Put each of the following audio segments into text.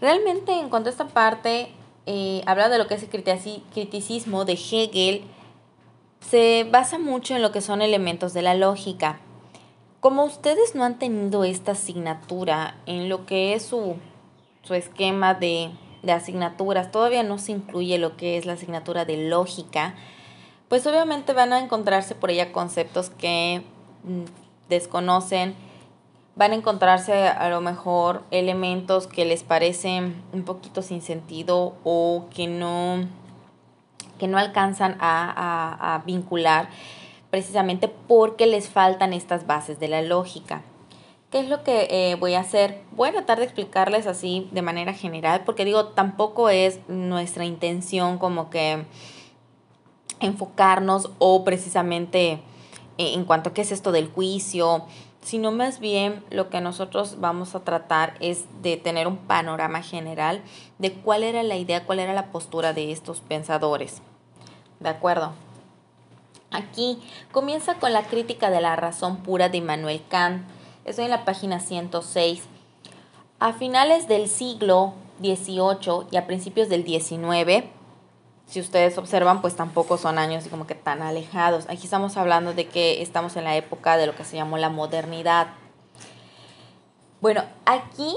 Realmente en cuanto a esta parte, eh, habla de lo que es el criticismo de Hegel, se basa mucho en lo que son elementos de la lógica. Como ustedes no han tenido esta asignatura en lo que es su, su esquema de, de asignaturas, todavía no se incluye lo que es la asignatura de lógica, pues obviamente van a encontrarse por ella conceptos que mm, desconocen, van a encontrarse a lo mejor elementos que les parecen un poquito sin sentido o que no, que no alcanzan a, vincular precisamente porque les faltan estas bases de la lógica. ¿Qué es lo que eh, voy a hacer? Voy a tratar de explicarles así de manera general, porque digo, tampoco es nuestra intención como que enfocarnos o precisamente en cuanto a qué es esto del juicio, sino más bien lo que nosotros vamos a tratar es de tener un panorama general de cuál era la idea, cuál era la postura de estos pensadores. ¿De acuerdo? Aquí comienza con la crítica de la razón pura de Immanuel Kant. Estoy en la página 106. A finales del siglo XVIII y a principios del XIX, si ustedes observan, pues tampoco son años como que tan alejados. Aquí estamos hablando de que estamos en la época de lo que se llamó la modernidad. Bueno, aquí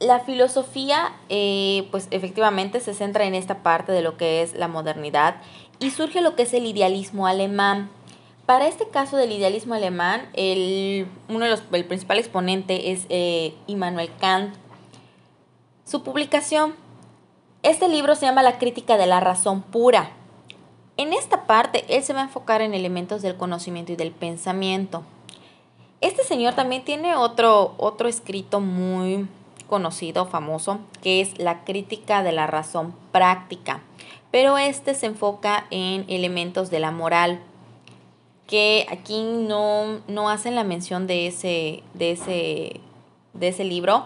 la filosofía, eh, pues efectivamente se centra en esta parte de lo que es la modernidad y surge lo que es el idealismo alemán. Para este caso del idealismo alemán, el, uno de los, el principal exponente es eh, Immanuel Kant. Su publicación este libro se llama La crítica de la razón pura. En esta parte, él se va a enfocar en elementos del conocimiento y del pensamiento. Este señor también tiene otro, otro escrito muy conocido, famoso, que es La crítica de la razón práctica. Pero este se enfoca en elementos de la moral, que aquí no, no hacen la mención de ese, de ese, de ese libro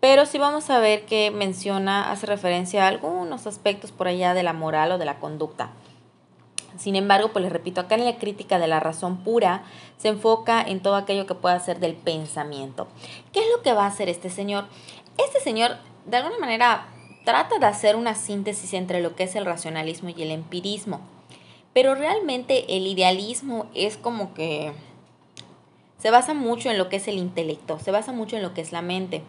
pero sí vamos a ver que menciona, hace referencia a algunos aspectos por allá de la moral o de la conducta. Sin embargo, pues les repito, acá en la crítica de la razón pura se enfoca en todo aquello que pueda ser del pensamiento. ¿Qué es lo que va a hacer este señor? Este señor, de alguna manera, trata de hacer una síntesis entre lo que es el racionalismo y el empirismo. Pero realmente el idealismo es como que se basa mucho en lo que es el intelecto, se basa mucho en lo que es la mente.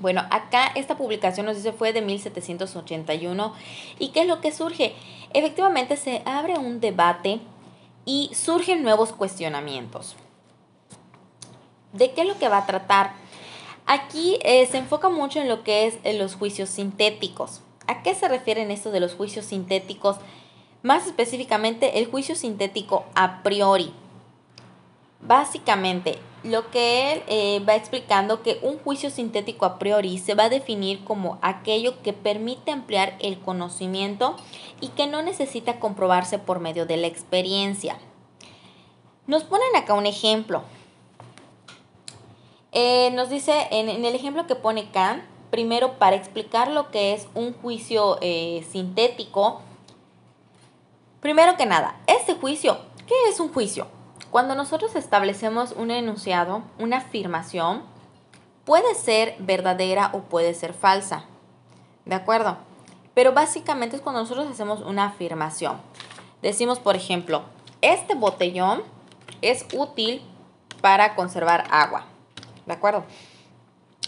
Bueno, acá esta publicación nos dice fue de 1781. ¿Y qué es lo que surge? Efectivamente se abre un debate y surgen nuevos cuestionamientos. ¿De qué es lo que va a tratar? Aquí eh, se enfoca mucho en lo que es en los juicios sintéticos. ¿A qué se refieren esto de los juicios sintéticos? Más específicamente el juicio sintético a priori. Básicamente, lo que él eh, va explicando que un juicio sintético a priori se va a definir como aquello que permite ampliar el conocimiento y que no necesita comprobarse por medio de la experiencia. Nos ponen acá un ejemplo. Eh, nos dice en, el ejemplo que pone Kant, primero para explicar lo que es un juicio eh, sintético, primero que nada, este juicio, ¿qué es un juicio? Cuando nosotros establecemos un enunciado, una afirmación, puede ser verdadera o puede ser falsa. ¿De acuerdo? Pero básicamente es cuando nosotros hacemos una afirmación. Decimos, por ejemplo, este botellón es útil para conservar agua. ¿De acuerdo?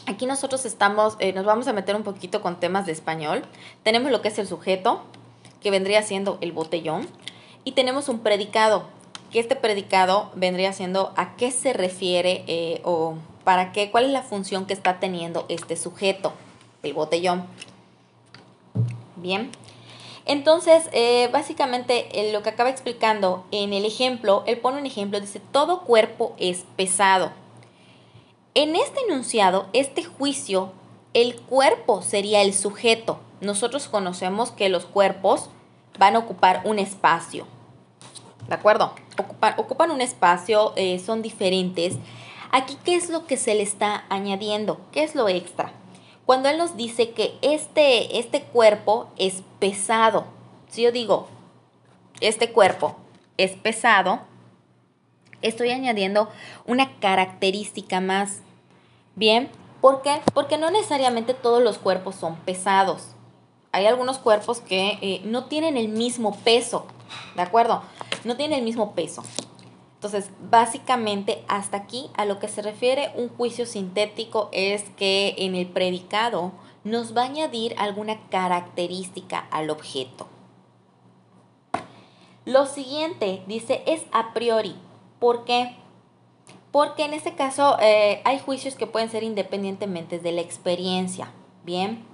Aquí nosotros estamos, eh, nos vamos a meter un poquito con temas de español. Tenemos lo que es el sujeto, que vendría siendo el botellón. Y tenemos un predicado, que este predicado vendría siendo a qué se refiere eh, o para qué, cuál es la función que está teniendo este sujeto, el botellón. Bien. Entonces, eh, básicamente lo que acaba explicando en el ejemplo, él pone un ejemplo, dice, todo cuerpo es pesado. En este enunciado, este juicio, el cuerpo sería el sujeto. Nosotros conocemos que los cuerpos van a ocupar un espacio. ¿De acuerdo? ocupan, un espacio, eh, son diferentes. Aquí, ¿qué es lo que se le está añadiendo? ¿Qué es lo extra? Cuando él nos dice que este, este cuerpo es pesado, si yo digo, este cuerpo es pesado, estoy añadiendo una característica más. Bien, ¿Por qué? Porque no necesariamente todos los cuerpos son pesados. Hay algunos cuerpos que eh, no tienen el mismo peso, ¿de acuerdo? No tienen el mismo peso. Entonces, básicamente, hasta aquí a lo que se refiere un juicio sintético es que en el predicado nos va a añadir alguna característica al objeto. Lo siguiente dice es a priori. ¿Por qué? Porque en este caso eh, hay juicios que pueden ser independientemente de la experiencia. Bien.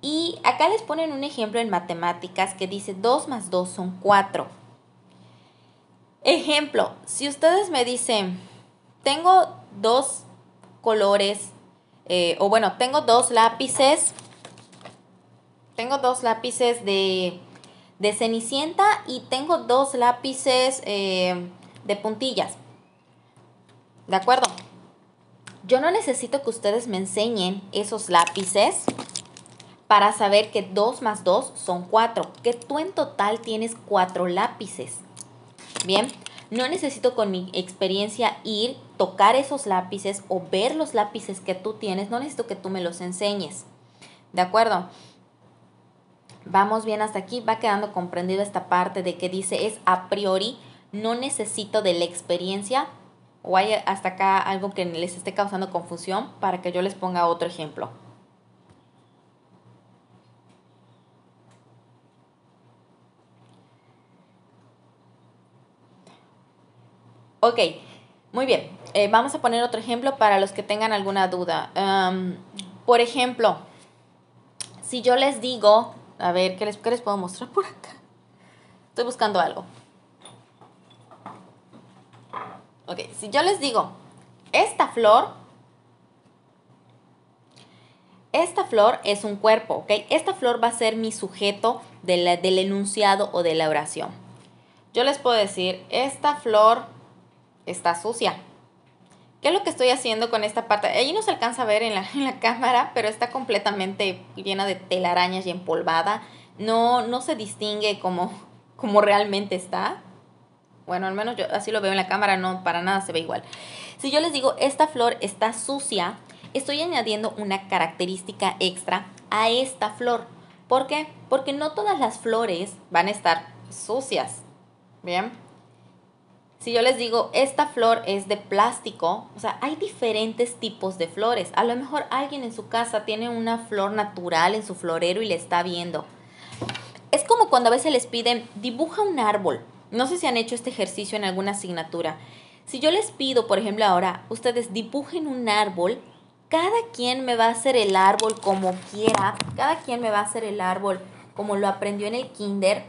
Y acá les ponen un ejemplo en matemáticas que dice 2 más 2 son 4. Ejemplo, si ustedes me dicen, tengo dos colores, eh, o bueno, tengo dos lápices, tengo dos lápices de de Cenicienta y tengo dos lápices eh, de puntillas. ¿De acuerdo? Yo no necesito que ustedes me enseñen esos lápices para saber que 2 más 2 son 4, que tú en total tienes 4 lápices. Bien, no necesito con mi experiencia ir, tocar esos lápices o ver los lápices que tú tienes, no necesito que tú me los enseñes. ¿De acuerdo? Vamos bien hasta aquí, va quedando comprendido esta parte de que dice es a priori, no necesito de la experiencia o hay hasta acá algo que les esté causando confusión para que yo les ponga otro ejemplo. Ok, muy bien. Eh, vamos a poner otro ejemplo para los que tengan alguna duda. por ejemplo, si yo les digo a ver, ¿qué les, puedo mostrar por acá? Estoy buscando algo. Ok, si yo les digo, esta flor, esta flor es un cuerpo, ¿ok? Esta flor va a ser mi sujeto del enunciado o de la oración. Yo les puedo decir, esta flor está sucia. ¿Qué es lo que estoy haciendo con esta parte? Ahí no se alcanza a ver en la, en la cámara, pero está completamente llena de telarañas y empolvada. No, no se distingue como, como realmente está. Bueno, al menos yo así lo veo en la cámara, no para nada se ve igual. Si yo les digo, esta flor está sucia, estoy añadiendo una característica extra a esta flor. ¿Por qué? Porque no todas las flores van a estar sucias. Bien. Si yo les digo, esta flor es de plástico, o sea, hay diferentes tipos de flores. A lo mejor alguien en su casa tiene una flor natural en su florero y le está viendo. Es como cuando a veces les piden, dibuja un árbol. No sé si han hecho este ejercicio en alguna asignatura. Si yo les pido, por ejemplo, ahora, ustedes dibujen un árbol, cada quien me va a hacer el árbol como quiera, cada quien me va a hacer el árbol como lo aprendió en el kinder.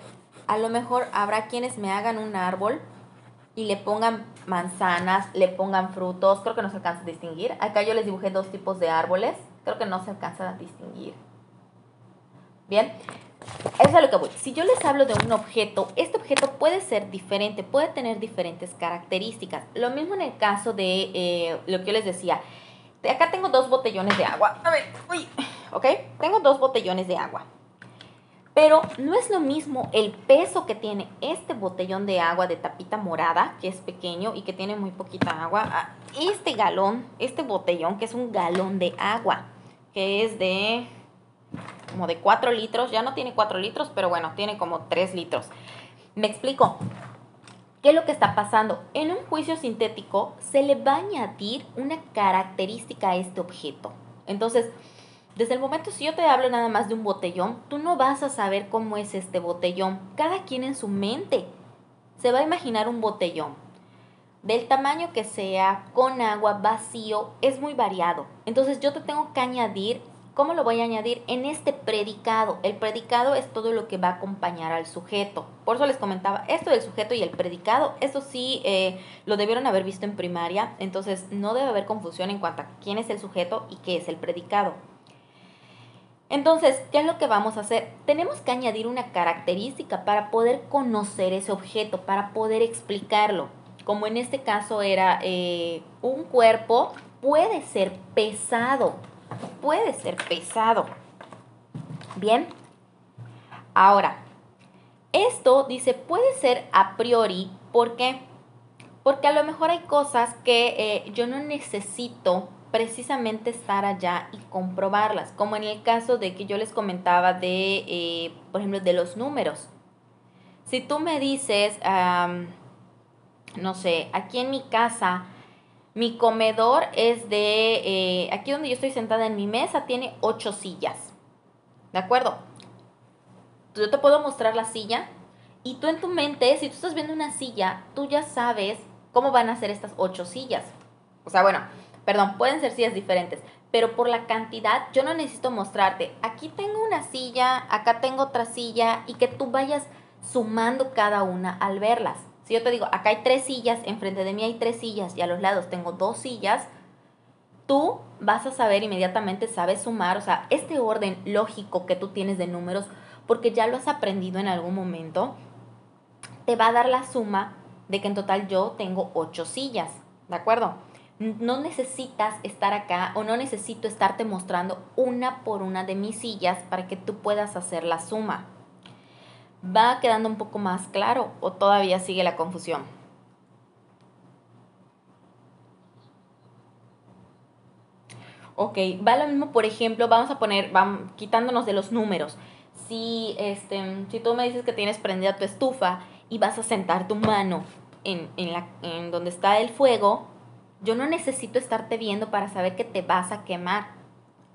A lo mejor habrá quienes me hagan un árbol y le pongan manzanas, le pongan frutos, creo que no se alcanza a distinguir. Acá yo les dibujé dos tipos de árboles, creo que no se alcanza a distinguir. Bien, eso es lo que voy. Si yo les hablo de un objeto, este objeto puede ser diferente, puede tener diferentes características. Lo mismo en el caso de eh, lo que yo les decía. De acá tengo dos botellones de agua. A ver, uy, ok. Tengo dos botellones de agua. Pero no es lo mismo el peso que tiene este botellón de agua de tapita morada, que es pequeño y que tiene muy poquita agua, a este galón, este botellón, que es un galón de agua, que es de como de 4 litros, ya no tiene 4 litros, pero bueno, tiene como 3 litros. Me explico. ¿Qué es lo que está pasando? En un juicio sintético se le va a añadir una característica a este objeto. Entonces, desde el momento, si yo te hablo nada más de un botellón, tú no vas a saber cómo es este botellón. Cada quien en su mente se va a imaginar un botellón. Del tamaño que sea, con agua, vacío, es muy variado. Entonces yo te tengo que añadir, ¿cómo lo voy a añadir? En este predicado. El predicado es todo lo que va a acompañar al sujeto. Por eso les comentaba esto del sujeto y el predicado. Eso sí eh, lo debieron haber visto en primaria. Entonces no debe haber confusión en cuanto a quién es el sujeto y qué es el predicado. Entonces, ¿qué es lo que vamos a hacer? Tenemos que añadir una característica para poder conocer ese objeto, para poder explicarlo. Como en este caso era eh, un cuerpo, puede ser pesado, puede ser pesado. Bien, ahora, esto dice puede ser a priori, ¿por qué? Porque a lo mejor hay cosas que eh, yo no necesito precisamente estar allá y comprobarlas, como en el caso de que yo les comentaba de, eh, por ejemplo, de los números. Si tú me dices, no sé, aquí en mi casa, mi comedor es de, eh, aquí donde yo estoy sentada en mi mesa, tiene ocho sillas. ¿De acuerdo? Yo te puedo mostrar la silla y tú en tu mente, si tú estás viendo una silla, tú ya sabes cómo van a ser estas ocho sillas. O sea, bueno, perdón, pueden ser sillas diferentes, pero por la cantidad yo no necesito mostrarte, aquí tengo una silla, acá tengo otra silla y que tú vayas sumando cada una al verlas. Si yo te digo, acá hay tres sillas, enfrente de mí hay tres sillas y a los lados tengo dos sillas, tú vas a saber inmediatamente, sabes sumar, o sea, este orden lógico que tú tienes de números, porque ya lo has aprendido en algún momento, te va a dar la suma de que en total yo tengo ocho sillas, ¿de acuerdo? No necesitas estar acá o no necesito estarte mostrando una por una de mis sillas para que tú puedas hacer la suma. ¿Va quedando un poco más claro o todavía sigue la confusión? Ok, va lo mismo, por ejemplo, vamos a poner, vamos, quitándonos de los números. Si, este, si tú me dices que tienes prendida tu estufa y vas a sentar tu mano en, en, la, en donde está el fuego, yo no necesito estarte viendo para saber que te vas a quemar.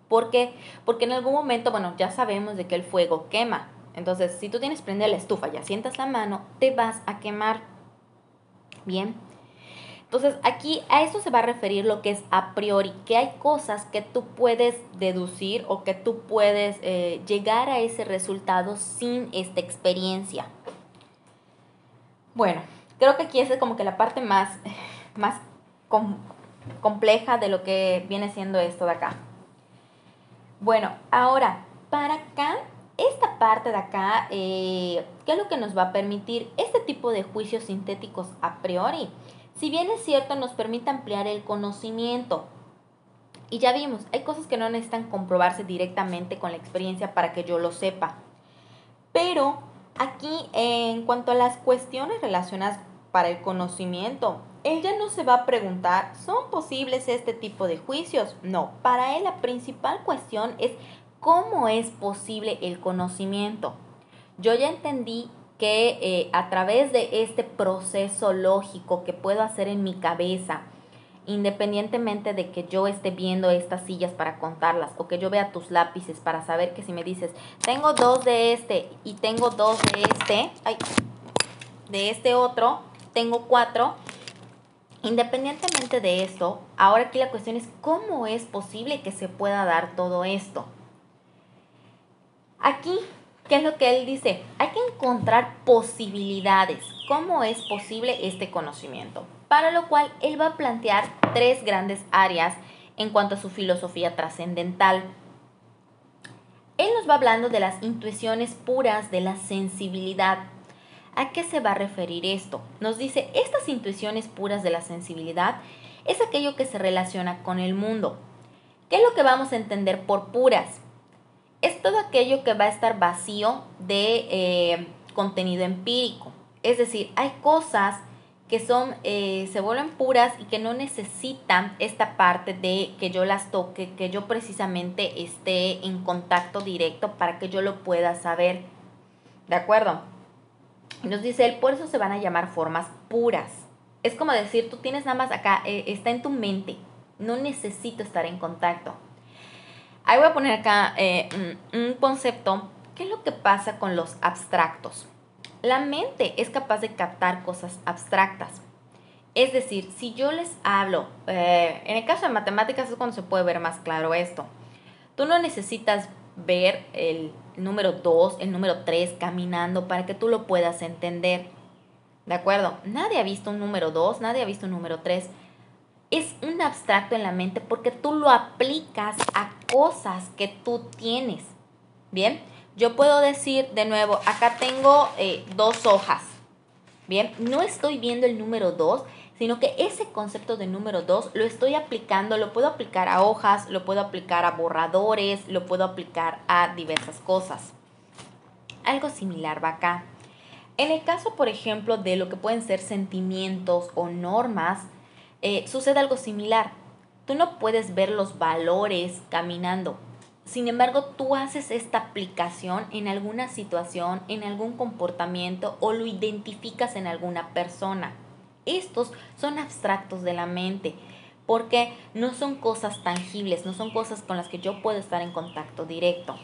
¿Por qué? Porque en algún momento, bueno, ya sabemos de que el fuego quema. Entonces, si tú tienes prendida la estufa y asientas la mano, te vas a quemar. Bien. Entonces, aquí a eso se va a referir lo que es a priori, que hay cosas que tú puedes deducir o que tú puedes eh, llegar a ese resultado sin esta experiencia. Bueno, creo que aquí es como que la parte más, más compleja de lo que viene siendo esto de acá. Bueno, ahora, para acá, esta parte de acá, eh, ¿qué es lo que nos va a permitir? Este tipo de juicios sintéticos a priori. Si bien es cierto, nos permite ampliar el conocimiento. Y ya vimos, hay cosas que no necesitan comprobarse directamente con la experiencia para que yo lo sepa. Pero Aquí, en cuanto a las cuestiones relacionadas para el conocimiento, él ya no se va a preguntar, ¿son posibles este tipo de juicios? No, para él la principal cuestión es cómo es posible el conocimiento. Yo ya entendí que eh, a través de este proceso lógico que puedo hacer en mi cabeza, independientemente de que yo esté viendo estas sillas para contarlas o que yo vea tus lápices para saber que si me dices, tengo dos de este y tengo dos de este, de este otro, tengo cuatro, independientemente de esto, ahora aquí la cuestión es cómo es posible que se pueda dar todo esto. Aquí, ¿qué es lo que él dice? Hay que encontrar posibilidades. ¿Cómo es posible este conocimiento? para lo cual él va a plantear tres grandes áreas en cuanto a su filosofía trascendental. Él nos va hablando de las intuiciones puras de la sensibilidad. ¿A qué se va a referir esto? Nos dice, estas intuiciones puras de la sensibilidad es aquello que se relaciona con el mundo. ¿Qué es lo que vamos a entender por puras? Es todo aquello que va a estar vacío de eh, contenido empírico. Es decir, hay cosas que son, eh, se vuelven puras y que no necesitan esta parte de que yo las toque, que yo precisamente esté en contacto directo para que yo lo pueda saber. ¿De acuerdo? Nos dice él, por eso se van a llamar formas puras. Es como decir, tú tienes nada más acá, eh, está en tu mente, no necesito estar en contacto. Ahí voy a poner acá eh, un concepto, ¿qué es lo que pasa con los abstractos? La mente es capaz de captar cosas abstractas. Es decir, si yo les hablo, eh, en el caso de matemáticas es cuando se puede ver más claro esto. Tú no necesitas ver el número 2, el número 3 caminando para que tú lo puedas entender. ¿De acuerdo? Nadie ha visto un número 2, nadie ha visto un número 3. Es un abstracto en la mente porque tú lo aplicas a cosas que tú tienes. ¿Bien? yo puedo decir de nuevo, acá tengo eh, dos hojas. Bien, no estoy viendo el número 2, sino que ese concepto de número 2 lo estoy aplicando, lo puedo aplicar a hojas, lo puedo aplicar a borradores, lo puedo aplicar a diversas cosas. Algo similar va acá. En el caso, por ejemplo, de lo que pueden ser sentimientos o normas, eh, sucede algo similar. Tú no puedes ver los valores caminando. Sin embargo, tú haces esta aplicación en alguna situación, en algún comportamiento o lo identificas en alguna persona. Estos son abstractos de la mente porque no son cosas tangibles, no son cosas con las que yo puedo estar en contacto directo.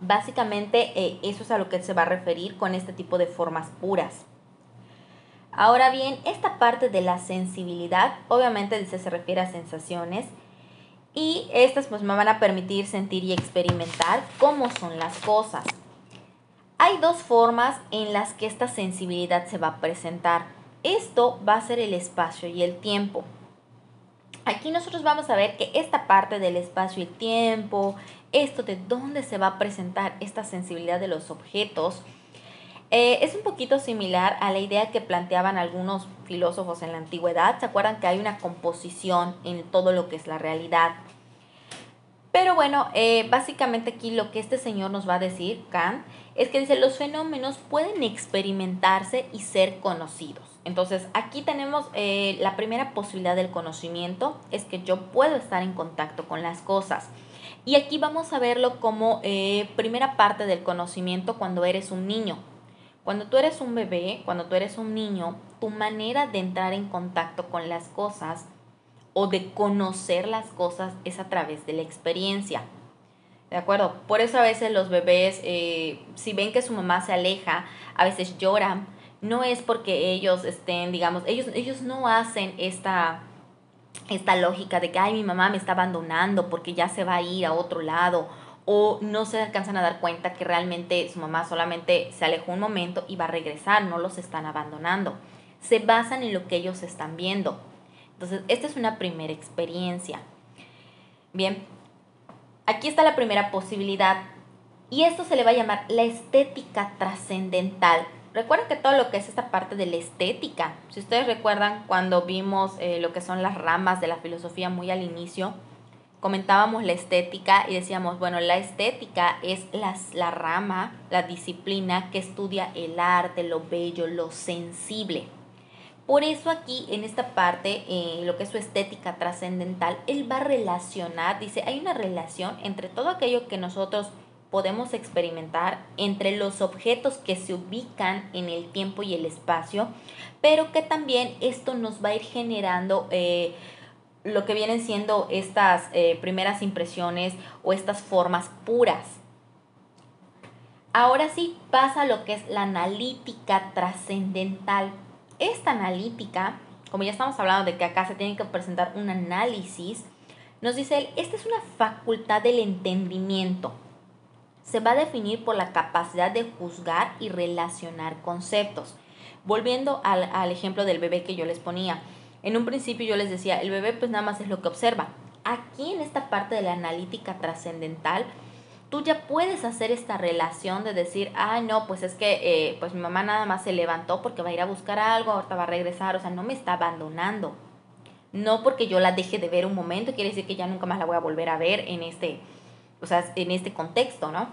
Básicamente eh, eso es a lo que se va a referir con este tipo de formas puras. Ahora bien, esta parte de la sensibilidad, obviamente dice se refiere a sensaciones y estas pues me van a permitir sentir y experimentar cómo son las cosas. Hay dos formas en las que esta sensibilidad se va a presentar. Esto va a ser el espacio y el tiempo. Aquí nosotros vamos a ver que esta parte del espacio y el tiempo, esto de dónde se va a presentar esta sensibilidad de los objetos, eh, es un poquito similar a la idea que planteaban algunos filósofos en la antigüedad. ¿Se acuerdan que hay una composición en todo lo que es la realidad? Pero bueno, eh, básicamente aquí lo que este señor nos va a decir, Kant, es que dice, los fenómenos pueden experimentarse y ser conocidos. Entonces, aquí tenemos eh, la primera posibilidad del conocimiento, es que yo puedo estar en contacto con las cosas. Y aquí vamos a verlo como primera parte del conocimiento cuando eres un niño. Cuando tú eres un bebé, cuando tú eres un niño, tu manera de entrar en contacto con las cosas o de conocer las cosas es a través de la experiencia. ¿De acuerdo? Por eso a veces los bebés, eh, si ven que su mamá se aleja, a veces lloran. No es porque ellos estén, digamos, ellos, ellos no hacen esta, esta lógica de que, ay, mi mamá me está abandonando porque ya se va a ir a otro lado o no se alcanzan a dar cuenta que realmente su mamá solamente se alejó un momento y va a regresar, no los están abandonando. Se basan en lo que ellos están viendo. Entonces, esta es una primera experiencia. Bien, aquí está la primera posibilidad y esto se le va a llamar la estética trascendental. Recuerden que todo lo que es esta parte de la estética, si ustedes recuerdan cuando vimos eh, lo que son las ramas de la filosofía muy al inicio, comentábamos la estética y decíamos, bueno, la estética es la rama, la disciplina que estudia el arte, lo bello, lo sensible. Por eso aquí en esta parte, eh, lo que es su estética trascendental, él va a relacionar, dice, hay una relación entre todo aquello que nosotros podemos experimentar, entre los objetos que se ubican en el tiempo y el espacio, pero que también esto nos va a ir generando... Eh, lo que vienen siendo estas eh, primeras impresiones o estas formas puras. Ahora sí pasa lo que es la analítica trascendental. Esta analítica, como ya estamos hablando de que acá se tiene que presentar un análisis, nos dice él, esta es una facultad del entendimiento. Se va a definir por la capacidad de juzgar y relacionar conceptos. Volviendo al, al ejemplo del bebé que yo les ponía, en un principio yo les decía, el bebé pues nada más es lo que observa. Aquí en esta parte de la analítica trascendental, tú ya puedes hacer esta relación de decir, ah, no, pues es que eh, pues mi mamá nada más se levantó porque va a ir a buscar algo, ahorita va a regresar, o sea, no me está abandonando. No porque yo la deje de ver un momento, quiere decir que ya nunca más la voy a volver a ver en este, o sea, en este contexto, ¿no?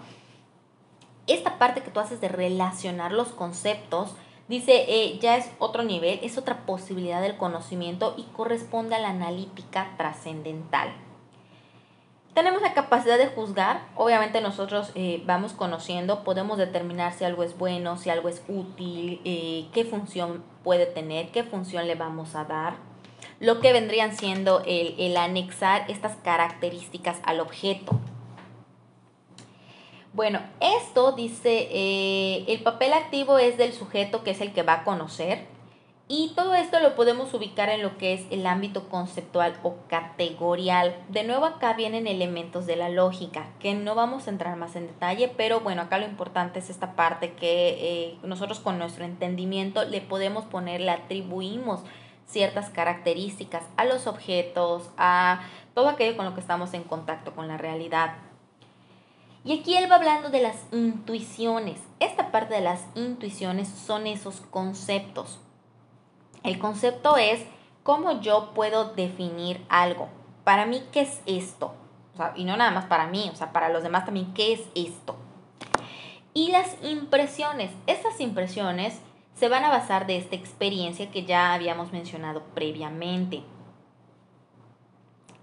Esta parte que tú haces de relacionar los conceptos Dice, eh, ya es otro nivel, es otra posibilidad del conocimiento y corresponde a la analítica trascendental. Tenemos la capacidad de juzgar, obviamente nosotros eh, vamos conociendo, podemos determinar si algo es bueno, si algo es útil, eh, qué función puede tener, qué función le vamos a dar, lo que vendrían siendo el, el anexar estas características al objeto. Bueno, esto dice, eh, el papel activo es del sujeto que es el que va a conocer y todo esto lo podemos ubicar en lo que es el ámbito conceptual o categorial. De nuevo acá vienen elementos de la lógica que no vamos a entrar más en detalle, pero bueno, acá lo importante es esta parte que eh, nosotros con nuestro entendimiento le podemos poner, le atribuimos ciertas características a los objetos, a todo aquello con lo que estamos en contacto con la realidad. Y aquí él va hablando de las intuiciones. Esta parte de las intuiciones son esos conceptos. El concepto es cómo yo puedo definir algo. Para mí, ¿qué es esto? y no nada más para mí, o sea, para los demás también, ¿qué es esto? Y las impresiones. Estas impresiones se van a basar de esta experiencia que ya habíamos mencionado previamente.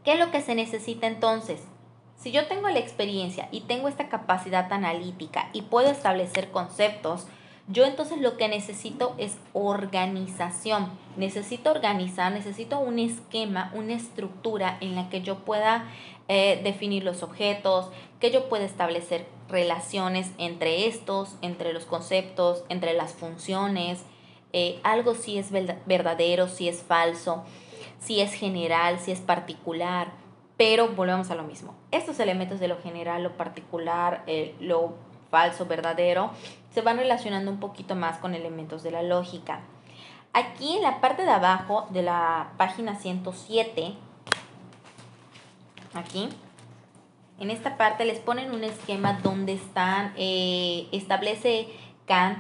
¿Qué es lo que se necesita entonces? Si yo tengo la experiencia y tengo esta capacidad analítica y puedo establecer conceptos, yo entonces lo que necesito es organización. Necesito organizar, necesito un esquema, una estructura en la que yo pueda eh, definir los objetos, que yo pueda establecer relaciones entre estos, entre los conceptos, entre las funciones, eh, algo si es verdadero, si es falso, si es general, si es particular. Pero volvemos a lo mismo. Estos elementos de lo general, lo particular, eh, lo falso, verdadero, se van relacionando un poquito más con elementos de la lógica. Aquí en la parte de abajo de la página 107, aquí, en esta parte les ponen un esquema donde están, eh, establece Kant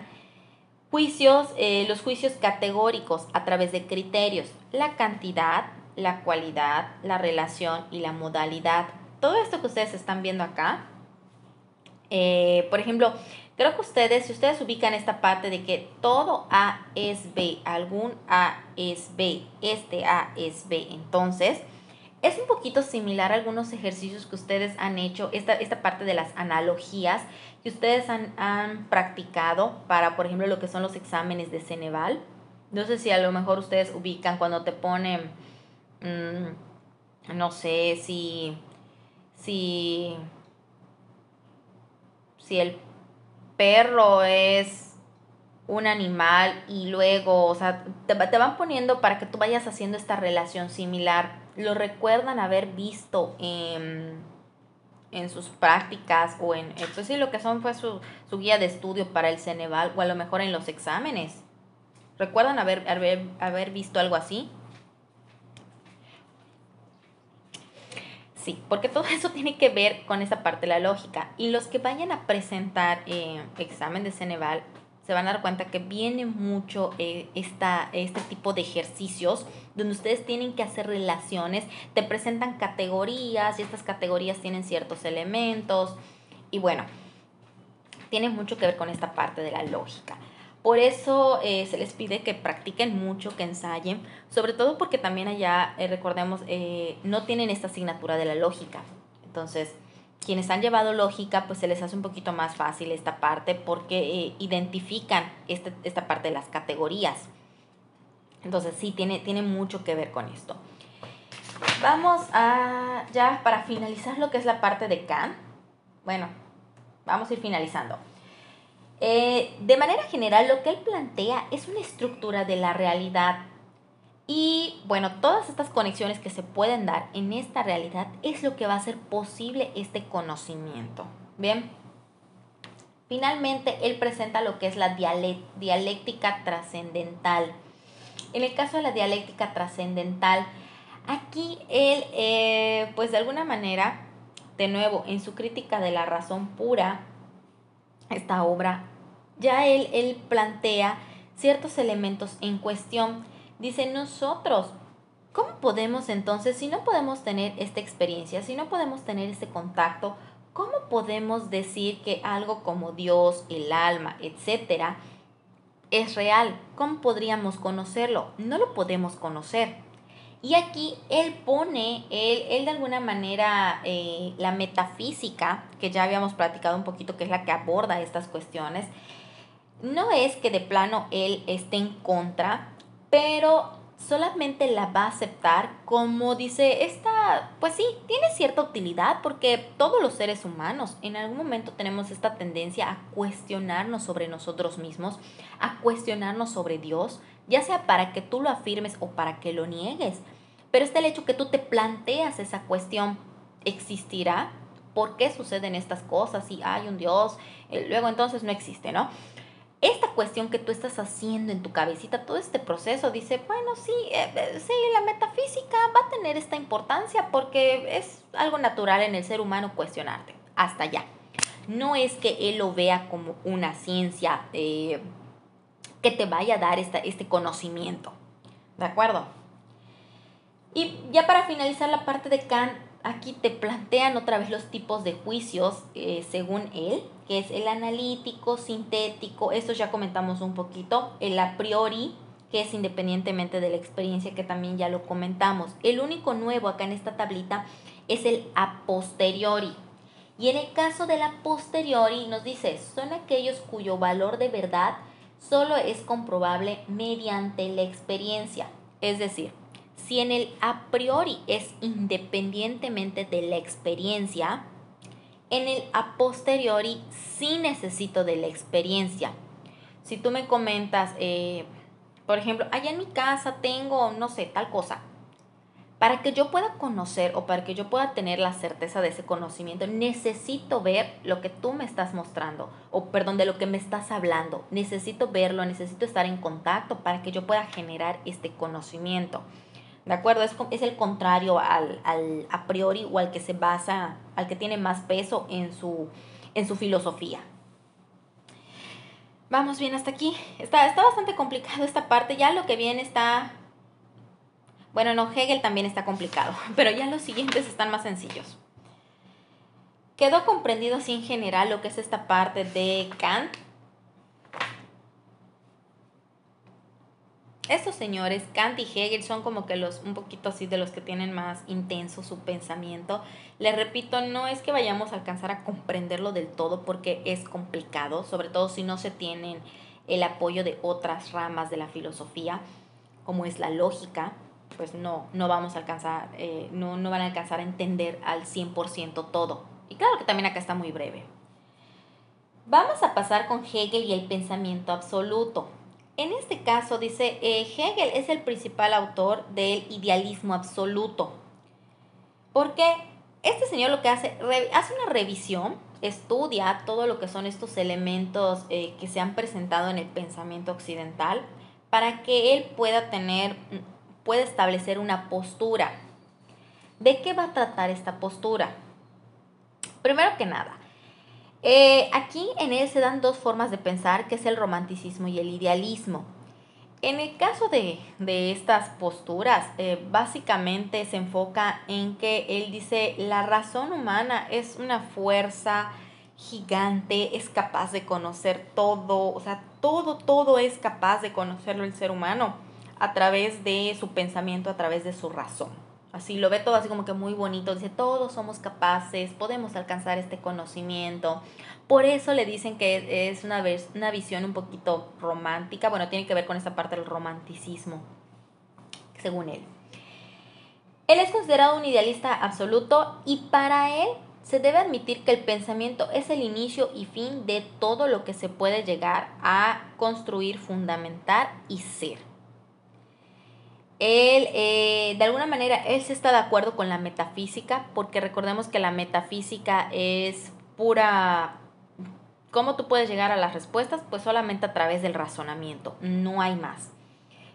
juicios, eh, los juicios categóricos a través de criterios, la cantidad, la cualidad, la relación y la modalidad. Todo esto que ustedes están viendo acá eh, por ejemplo, creo que ustedes, si ustedes ubican esta parte de que todo A es B, algún A es B, este A es B, entonces es un poquito similar a algunos ejercicios que ustedes han hecho, esta, esta parte de las analogías que ustedes han, practicado para, por ejemplo, lo que son los exámenes de Ceneval. No sé si a lo mejor ustedes ubican cuando te ponen, mm, no sé, si, si si el perro es un animal y luego, o sea, te, van poniendo para que tú vayas haciendo esta relación similar. Lo recuerdan haber visto en, en sus prácticas o en, pues sí, lo que son fue su, su, guía de estudio para el Ceneval o a lo mejor en los exámenes. ¿Recuerdan haber, haber, haber visto algo así? Sí, porque todo eso tiene que ver con esa parte de la lógica. Y los que vayan a presentar eh, examen de Ceneval se van a dar cuenta que viene mucho eh, esta, este tipo de ejercicios donde ustedes tienen que hacer relaciones, te presentan categorías y estas categorías tienen ciertos elementos y bueno, tiene mucho que ver con esta parte de la lógica. Por eso eh, se les pide que practiquen mucho, que ensayen, sobre todo porque también allá, eh, recordemos, eh, no tienen esta asignatura de la lógica. Entonces, quienes han llevado lógica, pues se les hace un poquito más fácil esta parte porque identifican este, esta parte de las categorías. Entonces, sí, tiene, tiene mucho que ver con esto. Vamos a, ya para finalizar lo que es la parte de Kant. Bueno, vamos a ir finalizando. Eh, de manera general, lo que él plantea es una estructura de la realidad. Y bueno, todas estas conexiones que se pueden dar en esta realidad es lo que va a hacer posible este conocimiento. Bien, finalmente él presenta lo que es la dialéctica trascendental. En el caso de la dialéctica trascendental, aquí él, eh, pues de alguna manera, de nuevo, en su crítica de la razón pura, esta obra, ya él, él plantea ciertos elementos en cuestión. Dice, nosotros, ¿cómo podemos entonces, si no podemos tener esta experiencia, si no podemos tener este contacto, ¿cómo podemos decir que algo como Dios, el alma, etcétera, es real? ¿Cómo podríamos conocerlo? No lo podemos conocer. Y aquí él pone, él, él de alguna manera, eh, la metafísica, que ya habíamos platicado un poquito, que es la que aborda estas cuestiones, no es que de plano él esté en contra, pero solamente la va a aceptar como dice, esta, pues sí, tiene cierta utilidad porque todos los seres humanos en algún momento tenemos esta tendencia a cuestionarnos sobre nosotros mismos, a cuestionarnos sobre Dios, ya sea para que tú lo afirmes o para que lo niegues. Pero está el hecho que tú te planteas esa cuestión, ¿existirá? ¿Por qué suceden estas cosas? Si hay un Dios, eh, luego entonces no existe, ¿no? Esta cuestión que tú estás haciendo en tu cabecita, todo este proceso, dice, bueno, sí, eh, eh, sí, la metafísica va a tener esta importancia porque es algo natural en el ser humano cuestionarte. Hasta allá. No es que él lo vea como una ciencia que te vaya a dar esta, este conocimiento. ¿De acuerdo? Y ya para finalizar la parte de Kant, aquí te plantean otra vez los tipos de juicios eh, según él, que es el analítico, sintético, esto ya comentamos un poquito, el a priori, que es independientemente de la experiencia que también ya lo comentamos. El único nuevo acá en esta tablita es el a posteriori. Y en el caso de la posteriori nos dice, son aquellos cuyo valor de verdad solo es comprobable mediante la experiencia. Es decir, si en el a priori es independientemente de la experiencia, en el a posteriori sí necesito de la experiencia. Si tú me comentas, eh, por ejemplo, allá en mi casa tengo, no sé, tal cosa, para que yo pueda conocer o para que yo pueda tener la certeza de ese conocimiento, necesito ver lo que tú me estás mostrando, o perdón, de lo que me estás hablando. Necesito verlo, necesito estar en contacto para que yo pueda generar este conocimiento. ¿De acuerdo? Es, es el contrario al, al, a priori o al que se basa, al que tiene más peso en su, en su filosofía. Vamos bien hasta aquí. Está, está bastante complicado esta parte. Ya lo que viene está bueno, no, Hegel también está complicado, pero ya los siguientes están más sencillos. Quedó comprendido así en general lo que es esta parte de Kant. Estos señores, Kant y Hegel, son como que los un poquito así de los que tienen más intenso su pensamiento. Les repito, no es que vayamos a alcanzar a comprenderlo del todo porque es complicado, sobre todo si no se tienen el apoyo de otras ramas de la filosofía, como es la lógica, pues no, no vamos a alcanzar, eh, no, no van a alcanzar a entender al 100% todo. Y claro que también acá está muy breve. Vamos a pasar con Hegel y el pensamiento absoluto. En este caso dice, eh, Hegel es el principal autor del idealismo absoluto. Porque este señor lo que hace, hace una revisión, estudia todo lo que son estos elementos eh, que se han presentado en el pensamiento occidental para que él pueda tener puede establecer una postura. ¿De qué va a tratar esta postura? Primero que nada, eh, aquí en él se dan dos formas de pensar, que es el romanticismo y el idealismo. En el caso de, estas posturas, eh, básicamente se enfoca en que él dice, la razón humana es una fuerza gigante, es capaz de conocer todo, o sea, todo, todo es capaz de conocerlo el ser humano a través de su pensamiento, a través de su razón. Así lo ve todo así como que muy bonito, dice, todos somos capaces, podemos alcanzar este conocimiento. Por eso le dicen que es una, visión un poquito romántica, bueno, tiene que ver con esta parte del romanticismo, según él. Él es considerado un idealista absoluto y para él se debe admitir que el pensamiento es el inicio y fin de todo lo que se puede llegar a construir, fundamentar y ser. Él, eh, de alguna manera, él se está de acuerdo con la metafísica, porque recordemos que la metafísica es pura... ¿Cómo tú puedes llegar a las respuestas? Pues solamente a través del razonamiento, no hay más.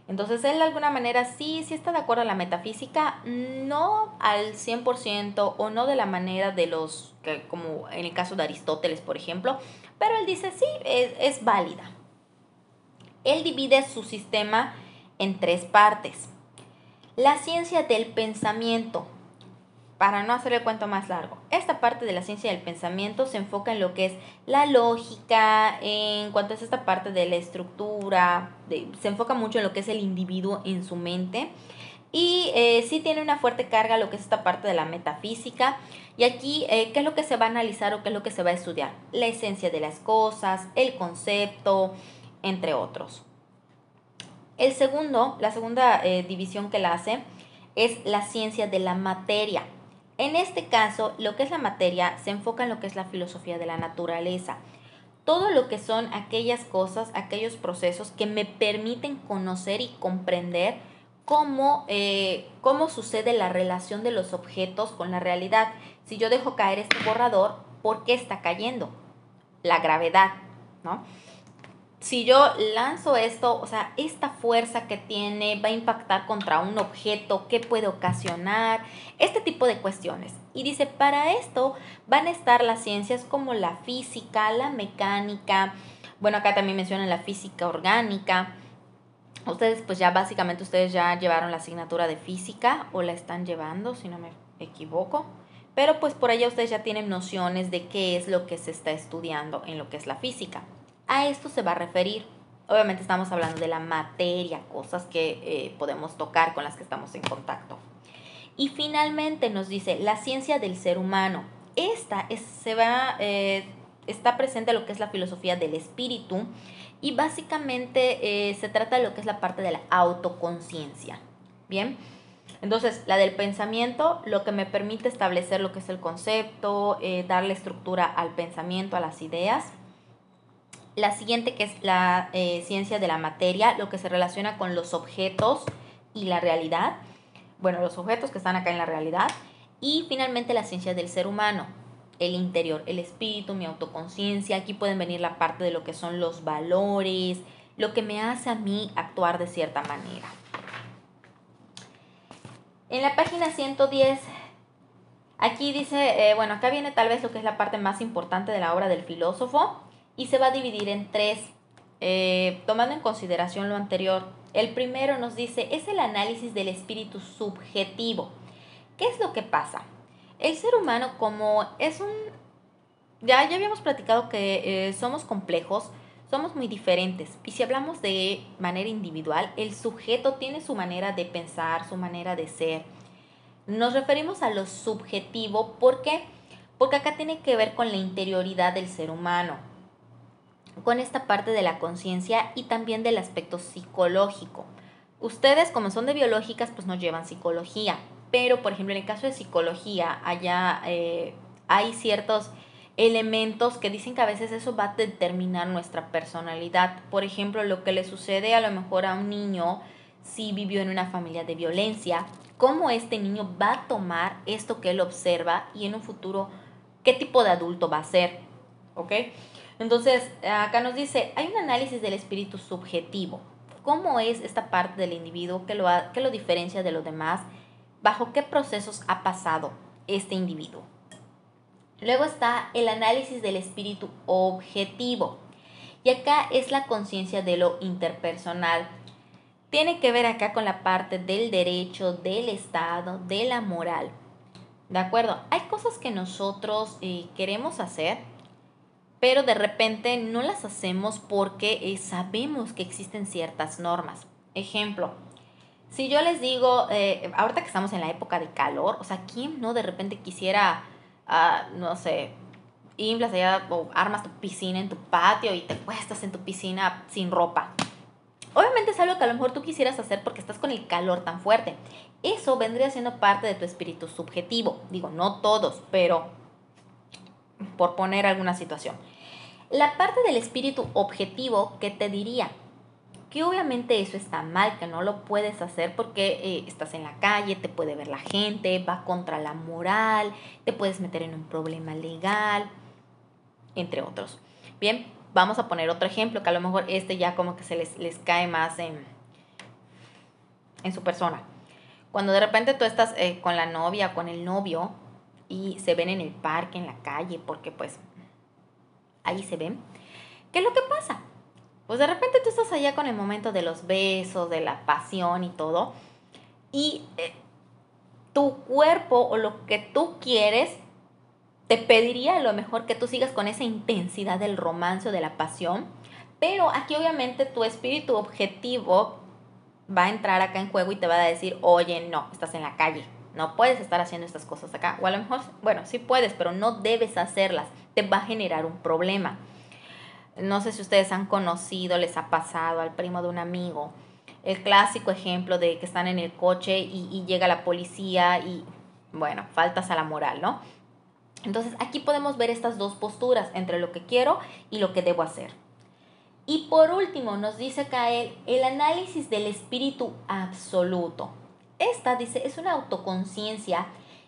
Entonces él de alguna manera sí, sí está de acuerdo en la metafísica, no al 100% o no de la manera de los, como en el caso de Aristóteles, por ejemplo, pero él dice sí, es válida. Él divide su sistema en tres partes. La ciencia del pensamiento. Para no hacer el cuento más largo, esta parte de la ciencia del pensamiento se enfoca en lo que es la lógica, en cuanto es esta parte de la estructura, se enfoca mucho en lo que es el individuo en su mente. Y eh, sí tiene una fuerte carga lo que es esta parte de la metafísica. Y aquí, eh, ¿qué es lo que se va a analizar o qué es lo que se va a estudiar? La esencia de las cosas, el concepto, entre otros. El segundo, la segunda eh, división que la hace es la ciencia de la materia. En este caso, lo que es la materia se enfoca en lo que es la filosofía de la naturaleza. Todo lo que son aquellas cosas, aquellos procesos que me permiten conocer y comprender cómo, eh, cómo sucede la relación de los objetos con la realidad. Si yo dejo caer este borrador, ¿por qué está cayendo? La gravedad, ¿no? Si yo lanzo esto, o sea, esta fuerza que tiene va a impactar contra un objeto, ¿qué puede ocasionar? Este tipo de cuestiones. Y dice, para esto van a estar las ciencias como la física, la mecánica, bueno, acá también mencionan la física orgánica. Ustedes, pues ya básicamente ustedes ya llevaron la asignatura de física o la están llevando, si no me equivoco. Pero pues por allá ustedes ya tienen nociones de qué es lo que se está estudiando en lo que es la física. A esto se va a referir. Obviamente estamos hablando de la materia, cosas que eh, podemos tocar, con las que estamos en contacto. Y finalmente nos dice la ciencia del ser humano. Esta es, se va, eh, está presente lo que es la filosofía del espíritu y básicamente eh, se trata de lo que es la parte de la autoconciencia. Bien, entonces la del pensamiento, lo que me permite establecer lo que es el concepto, darle estructura al pensamiento, a las ideas la siguiente que es la eh, ciencia de la materia, lo que se relaciona con los objetos y la realidad. Bueno, los objetos que están acá en la realidad. Y finalmente la ciencia del ser humano, el interior, el espíritu, mi autoconciencia. Aquí pueden venir la parte de lo que son los valores, lo que me hace a mí actuar de cierta manera. En la página 110, aquí dice, eh, bueno, acá viene tal vez lo que es la parte más importante de la obra del filósofo y se va a dividir en tres, eh, tomando en consideración lo anterior. El primero nos dice, es el análisis del espíritu subjetivo. ¿Qué es lo que pasa? El ser humano como es un... Ya, ya habíamos platicado que eh, somos complejos, somos muy diferentes. Y si hablamos de manera individual, el sujeto tiene su manera de pensar, su manera de ser. Nos referimos a lo subjetivo. ¿Por qué? Porque acá tiene que ver con la interioridad del ser humano con esta parte de la conciencia y también del aspecto psicológico. Ustedes, como son de biológicas, pues no llevan psicología, pero por ejemplo en el caso de psicología, allá eh, hay ciertos elementos que dicen que a veces eso va a determinar nuestra personalidad. Por ejemplo, lo que le sucede a lo mejor a un niño si vivió en una familia de violencia, cómo este niño va a tomar esto que él observa y en un futuro qué tipo de adulto va a ser. ¿Ok? Entonces, acá nos dice, hay un análisis del espíritu subjetivo. ¿Cómo es esta parte del individuo que lo, que lo diferencia de los demás? ¿Bajo qué procesos ha pasado este individuo? Luego está el análisis del espíritu objetivo. Y acá es la conciencia de lo interpersonal. Tiene que ver acá con la parte del derecho, del Estado, de la moral. ¿De acuerdo? Hay cosas que nosotros eh, queremos hacer pero de repente no las hacemos porque eh, sabemos que existen ciertas normas. Ejemplo, si yo les digo, eh, ahorita que estamos en la época de calor, o sea, ¿quién no de repente quisiera, ah, no sé, inflas allá o armas tu piscina en tu patio y te puestas en tu piscina sin ropa? Obviamente es algo que a lo mejor tú quisieras hacer porque estás con el calor tan fuerte. Eso vendría siendo parte de tu espíritu subjetivo. Digo, no todos, pero por poner alguna situación. La parte del espíritu objetivo que te diría que obviamente eso está mal, que no lo puedes hacer porque eh, estás en la calle, te puede ver la gente, va contra la moral, te puedes meter en un problema legal, entre otros. Bien, vamos a poner otro ejemplo que a lo mejor este ya como que se les, les cae más en, en su persona. Cuando de repente tú estás eh, con la novia con el novio y se ven en el parque, en la calle, porque pues ahí se ven. ¿Qué es lo que pasa? Pues de repente tú estás allá con el momento de los besos, de la pasión y todo, y eh, tu cuerpo o lo que tú quieres te pediría a lo mejor que tú sigas con esa intensidad del romance o de la pasión, pero aquí obviamente tu espíritu objetivo va a entrar acá en juego y te va a decir, oye, no, estás en la calle, no puedes estar haciendo estas cosas acá. O a lo mejor, bueno, sí puedes, pero no debes hacerlas. Te va a generar un problema. No sé si ustedes han conocido, les ha pasado al primo de un amigo. El clásico ejemplo de que están en el coche y, llega la policía y, bueno, faltas a la moral, ¿no? Entonces aquí podemos ver estas dos posturas entre lo que quiero y lo que debo hacer. Y por último nos dice Kael el análisis del espíritu absoluto. Esta, dice, es una autoconciencia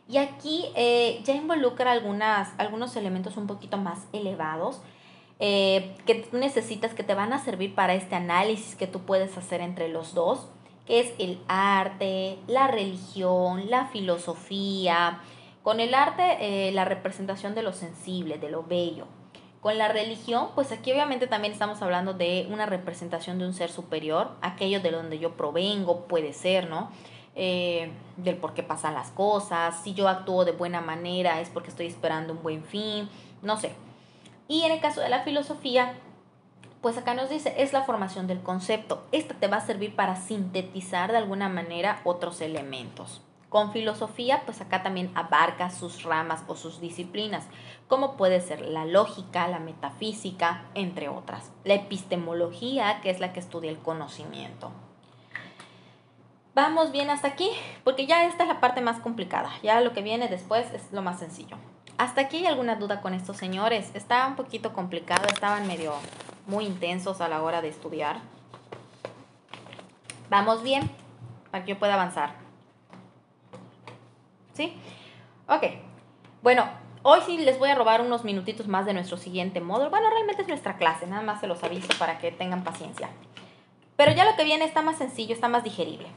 y aquí eh, ya involucra algunas, algunos elementos un poquito más elevados eh, que necesitas, que te van a servir para este análisis que tú puedes hacer entre los dos, que es el arte, la religión, la filosofía. Con el arte, eh, la representación de lo sensible, de lo bello. Con la religión, pues aquí obviamente también estamos hablando de una representación de un ser superior, aquello de donde yo provengo, puede ser, ¿no? Eh, del por qué pasan las cosas, si yo actúo de buena manera es porque estoy esperando un buen fin, no sé. Y en el caso de la filosofía, Pues acá nos dice, es la formación del concepto. Esta te va a servir para sintetizar de alguna manera otros elementos. Con filosofía, pues acá también abarca sus ramas o sus disciplinas, como puede ser la lógica, la metafísica, entre otras. La epistemología, que es la que estudia el conocimiento. Vamos bien hasta aquí, porque ya esta es la parte más complicada. Ya lo que viene después es lo más sencillo. ¿Hasta aquí hay alguna duda con estos señores? Está un poquito complicado, estaban medio muy intensos a la hora de estudiar. Vamos bien, para que yo pueda avanzar. ¿Sí? Ok. Bueno, hoy sí les voy a robar unos minutitos más de nuestro siguiente módulo. Bueno, realmente es nuestra clase, nada más se los aviso para que tengan paciencia. Pero ya lo que viene está más sencillo, está más digerible.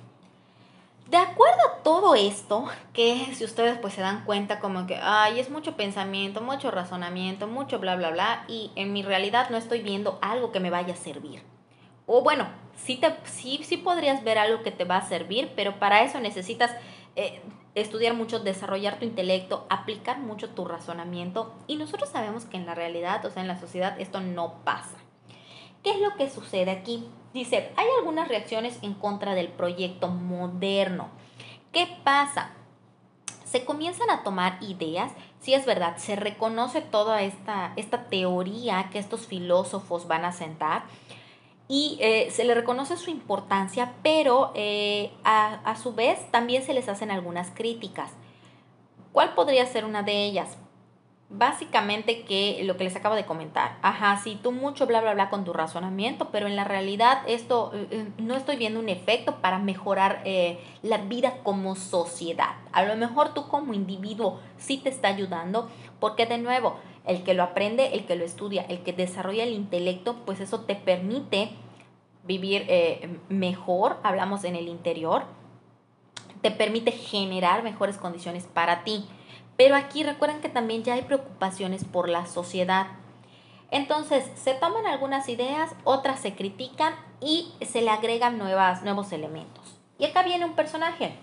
De acuerdo a todo esto, que si ustedes pues se dan cuenta como que, ay, es mucho pensamiento, mucho razonamiento, mucho bla, bla, bla, y en mi realidad no estoy viendo algo que me vaya a servir. O bueno, sí, te, sí, sí podrías ver algo que te va a servir, pero para eso necesitas eh, estudiar mucho, desarrollar tu intelecto, aplicar mucho tu razonamiento, y nosotros sabemos que en la realidad, o sea, en la sociedad, esto no pasa. ¿Qué es lo que sucede aquí? Dice, hay algunas reacciones en contra del proyecto moderno. ¿Qué pasa? Se comienzan a tomar ideas, si es verdad, se reconoce toda esta, esta teoría que estos filósofos van a sentar y eh, se le reconoce su importancia, pero eh, a, a su vez también se les hacen algunas críticas. ¿Cuál podría ser una de ellas? Básicamente que lo que les acabo de comentar, ajá, sí, tú mucho bla, bla, bla con tu razonamiento, pero en la realidad esto eh, eh, no estoy viendo un efecto para mejorar eh, la vida como sociedad. A lo mejor tú como individuo sí te está ayudando, porque de nuevo, el que lo aprende, el que lo estudia, el que desarrolla el intelecto, pues eso te permite vivir mejor, hablamos en el interior, te permite generar mejores condiciones para ti. Pero aquí recuerden que también ya hay preocupaciones por la sociedad. Entonces, se toman algunas ideas, otras se critican y se le agregan nuevas, nuevos elementos. Y acá viene un personaje.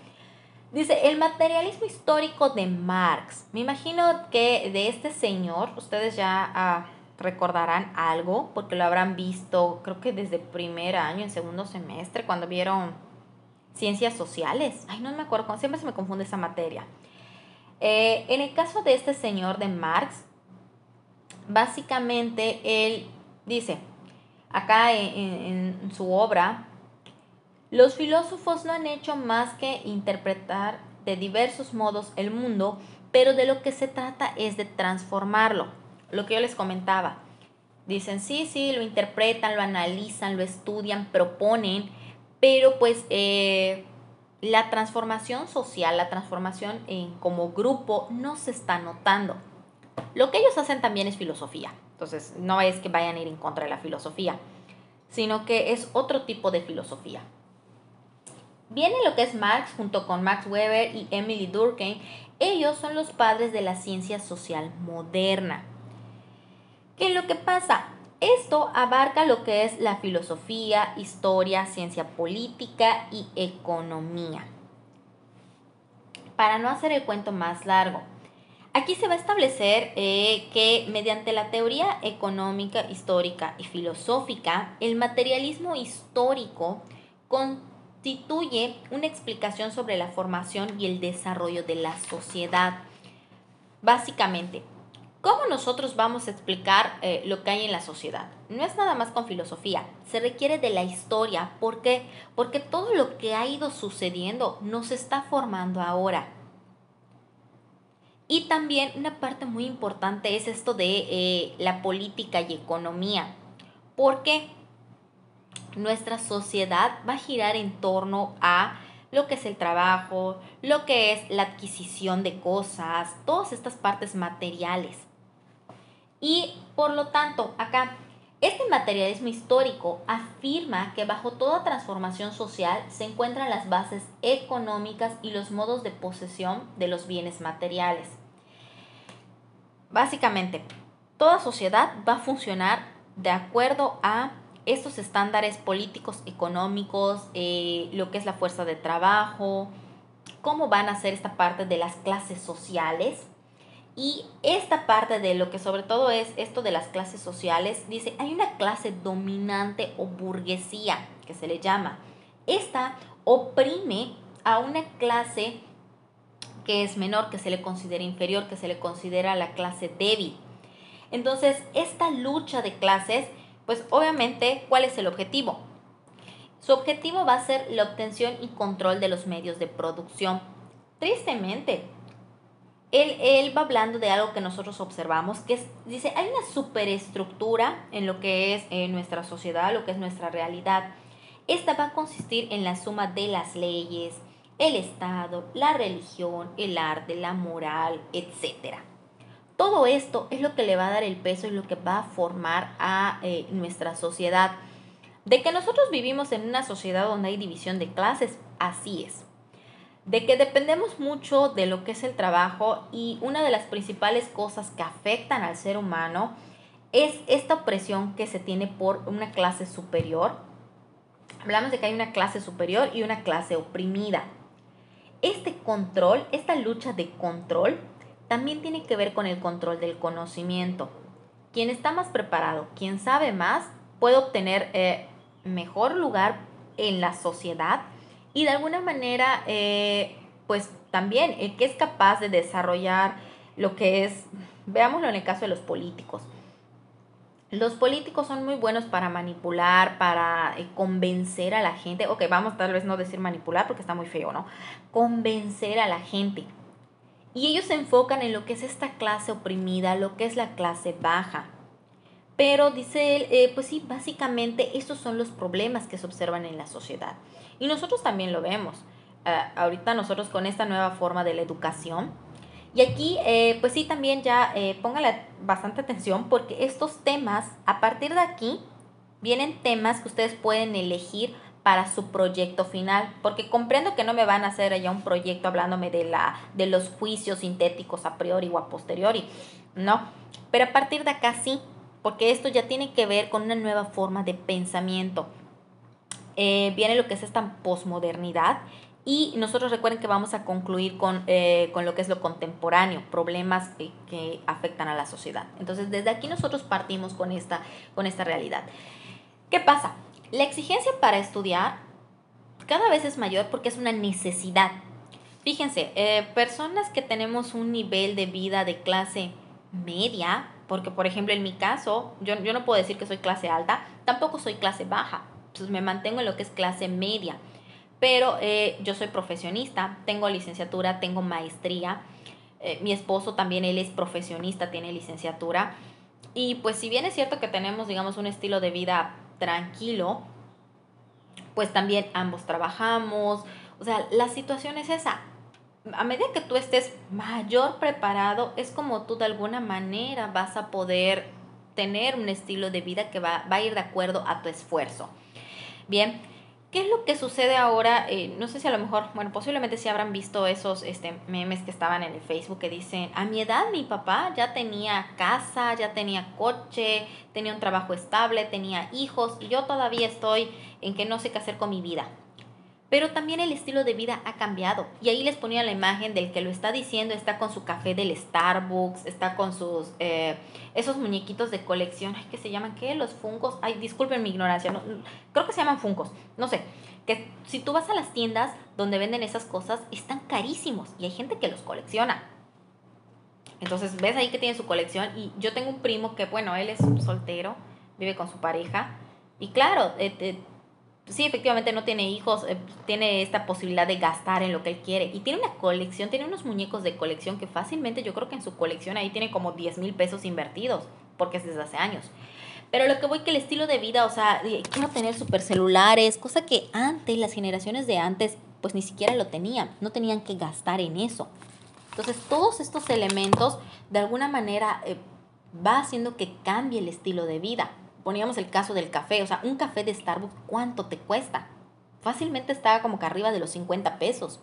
Dice, el materialismo histórico de Marx. Me imagino que de este señor, ustedes ya ah, recordarán algo, porque lo habrán visto, creo que desde primer año, en segundo semestre, cuando vieron ciencias sociales. Ay, no me acuerdo, siempre se me confunde esa materia. Eh, en el caso de este señor de Marx, básicamente él dice, acá en, su obra, los filósofos no han hecho más que interpretar de diversos modos el mundo, pero de lo que se trata es de transformarlo. Lo que yo les comentaba. Dicen, sí, sí, lo interpretan, lo analizan, lo estudian, proponen, pero pues eh, la transformación social, la transformación en, como grupo no se está notando. Lo que ellos hacen también es filosofía. Entonces, no es que vayan a ir en contra de la filosofía, sino que es otro tipo de filosofía. Viene lo que es Marx junto con Max Weber y Emily Durkheim. Ellos son los padres de la ciencia social moderna. ¿Qué es lo que pasa? Esto abarca lo que es la filosofía, historia, ciencia política y economía. Para no hacer el cuento más largo, aquí se va a establecer eh, que mediante la teoría económica, histórica y filosófica, el materialismo histórico constituye una explicación sobre la formación y el desarrollo de la sociedad. Básicamente, ¿Cómo nosotros vamos a explicar eh, lo que hay en la sociedad? No es nada más con filosofía, se requiere de la historia. ¿Por qué? Porque todo lo que ha ido sucediendo nos está formando ahora. Y también una parte muy importante es esto de eh, la política y economía. Porque nuestra sociedad va a girar en torno a lo que es el trabajo, lo que es la adquisición de cosas, todas estas partes materiales. Y por lo tanto, acá, este materialismo histórico afirma que bajo toda transformación social se encuentran las bases económicas y los modos de posesión de los bienes materiales. Básicamente, toda sociedad va a funcionar de acuerdo a estos estándares políticos, económicos, eh, lo que es la fuerza de trabajo, cómo van a ser esta parte de las clases sociales Y esta parte de lo que sobre todo es esto de las clases sociales, dice, hay una clase dominante o burguesía, que se le llama. Esta oprime a una clase que es menor, que se le considera inferior, que se le considera la clase débil. Entonces, esta lucha de clases, pues obviamente, ¿cuál es el objetivo? Su objetivo va a ser la obtención y control de los medios de producción. Tristemente, él, va hablando de algo que nosotros observamos, que dice, hay una superestructura en lo que es en nuestra sociedad, lo que es nuestra realidad. Esta va a consistir en la suma de las leyes, el Estado, la religión, el arte, la moral, etc. Todo esto es lo que le va a dar el peso y lo que va a formar a eh, nuestra sociedad. De que nosotros vivimos en una sociedad donde hay división de clases, así es. De que dependemos mucho de lo que es el trabajo y una de las principales cosas que afectan al ser humano es esta opresión que se tiene por una clase superior. Hablamos de que hay una clase superior y una clase oprimida. Este control, esta lucha de control, también tiene que ver con el control del conocimiento. Quien está más preparado, quien sabe más, puede obtener eh, mejor lugar en la sociedad y de alguna manera, eh, pues también el que es capaz de desarrollar lo que es, veámoslo en el caso de los políticos, los políticos son muy buenos para manipular, para eh, convencer a la gente. Ok, vamos tal vez no decir manipular porque está muy feo, ¿no? Convencer a la gente. Y ellos se enfocan en lo que es esta clase oprimida, lo que es la clase baja. Pero dice él, eh, pues sí, básicamente estos son los problemas que se observan en la sociedad. Y nosotros también lo vemos. Eh, ahorita nosotros con esta nueva forma de la educación, y aquí, eh, pues sí, también ya eh, póngale bastante atención porque estos temas, a partir de aquí, vienen temas que ustedes pueden elegir para su proyecto final, porque comprendo que no me van a hacer ya un proyecto hablándome de, la, de los juicios sintéticos a priori o a posteriori, no, pero a partir de acá sí, porque esto ya tiene que ver con una nueva forma de pensamiento. Eh, viene lo que es esta posmodernidad y nosotros recuerden que vamos a concluir con, eh, con lo que es lo contemporáneo, problemas que, afectan a la sociedad. Entonces, desde aquí nosotros partimos con esta, con esta realidad. ¿Qué pasa? La exigencia para estudiar cada vez es mayor porque es una necesidad. Fíjense, eh, personas que tenemos un nivel de vida de clase media, porque por ejemplo en mi caso, yo, yo no puedo decir que soy clase alta, tampoco soy clase baja, pues me mantengo en lo que es clase media pero eh, yo soy profesionista, tengo licenciatura, tengo maestría, eh, mi esposo también, él es profesionista, tiene licenciatura, y pues si bien es cierto que tenemos, digamos, un estilo de vida tranquilo, pues también ambos trabajamos, o sea, la situación es esa. A medida que tú estés mayor preparado, es como tú de alguna manera vas a poder tener un estilo de vida que va, va a ir de acuerdo a tu esfuerzo. Bien, ¿Qué es lo que sucede ahora? Eh, no sé si a lo mejor, bueno, posiblemente si habrán visto esos este, memes que estaban en el Facebook que dicen, a mi edad mi papá ya tenía casa, ya tenía coche, tenía un trabajo estable, tenía hijos y yo todavía estoy en que no sé qué hacer con mi vida pero también el estilo de vida ha cambiado. Y ahí les ponía la imagen del que lo está diciendo, está con su café del Starbucks, está con sus, eh, esos muñequitos de colección, ay, ¿qué se llaman? ¿Qué? Los funcos, ay, disculpen mi ignorancia, no, creo que se llaman funcos, no sé. Que si tú vas a las tiendas donde venden esas cosas, están carísimos y hay gente que los colecciona. Entonces ves ahí que tiene su colección y yo tengo un primo que, bueno, él es soltero, vive con su pareja y claro, eh, sí, efectivamente no tiene hijos, eh, tiene esta posibilidad de gastar en lo que él quiere. Y tiene una colección, tiene unos muñecos de colección que fácilmente yo creo que en su colección ahí tiene como 10 mil pesos invertidos, porque es desde hace años. Pero lo que voy que el estilo de vida, o sea, quiero tener super celulares, cosa que antes, las generaciones de antes, pues ni siquiera lo tenían, no tenían que gastar en eso. Entonces, todos estos elementos, de alguna manera, eh, va haciendo que cambie el estilo de vida poníamos el caso del café, o sea, un café de Starbucks, ¿cuánto te cuesta? Fácilmente está como que arriba de los 50 pesos.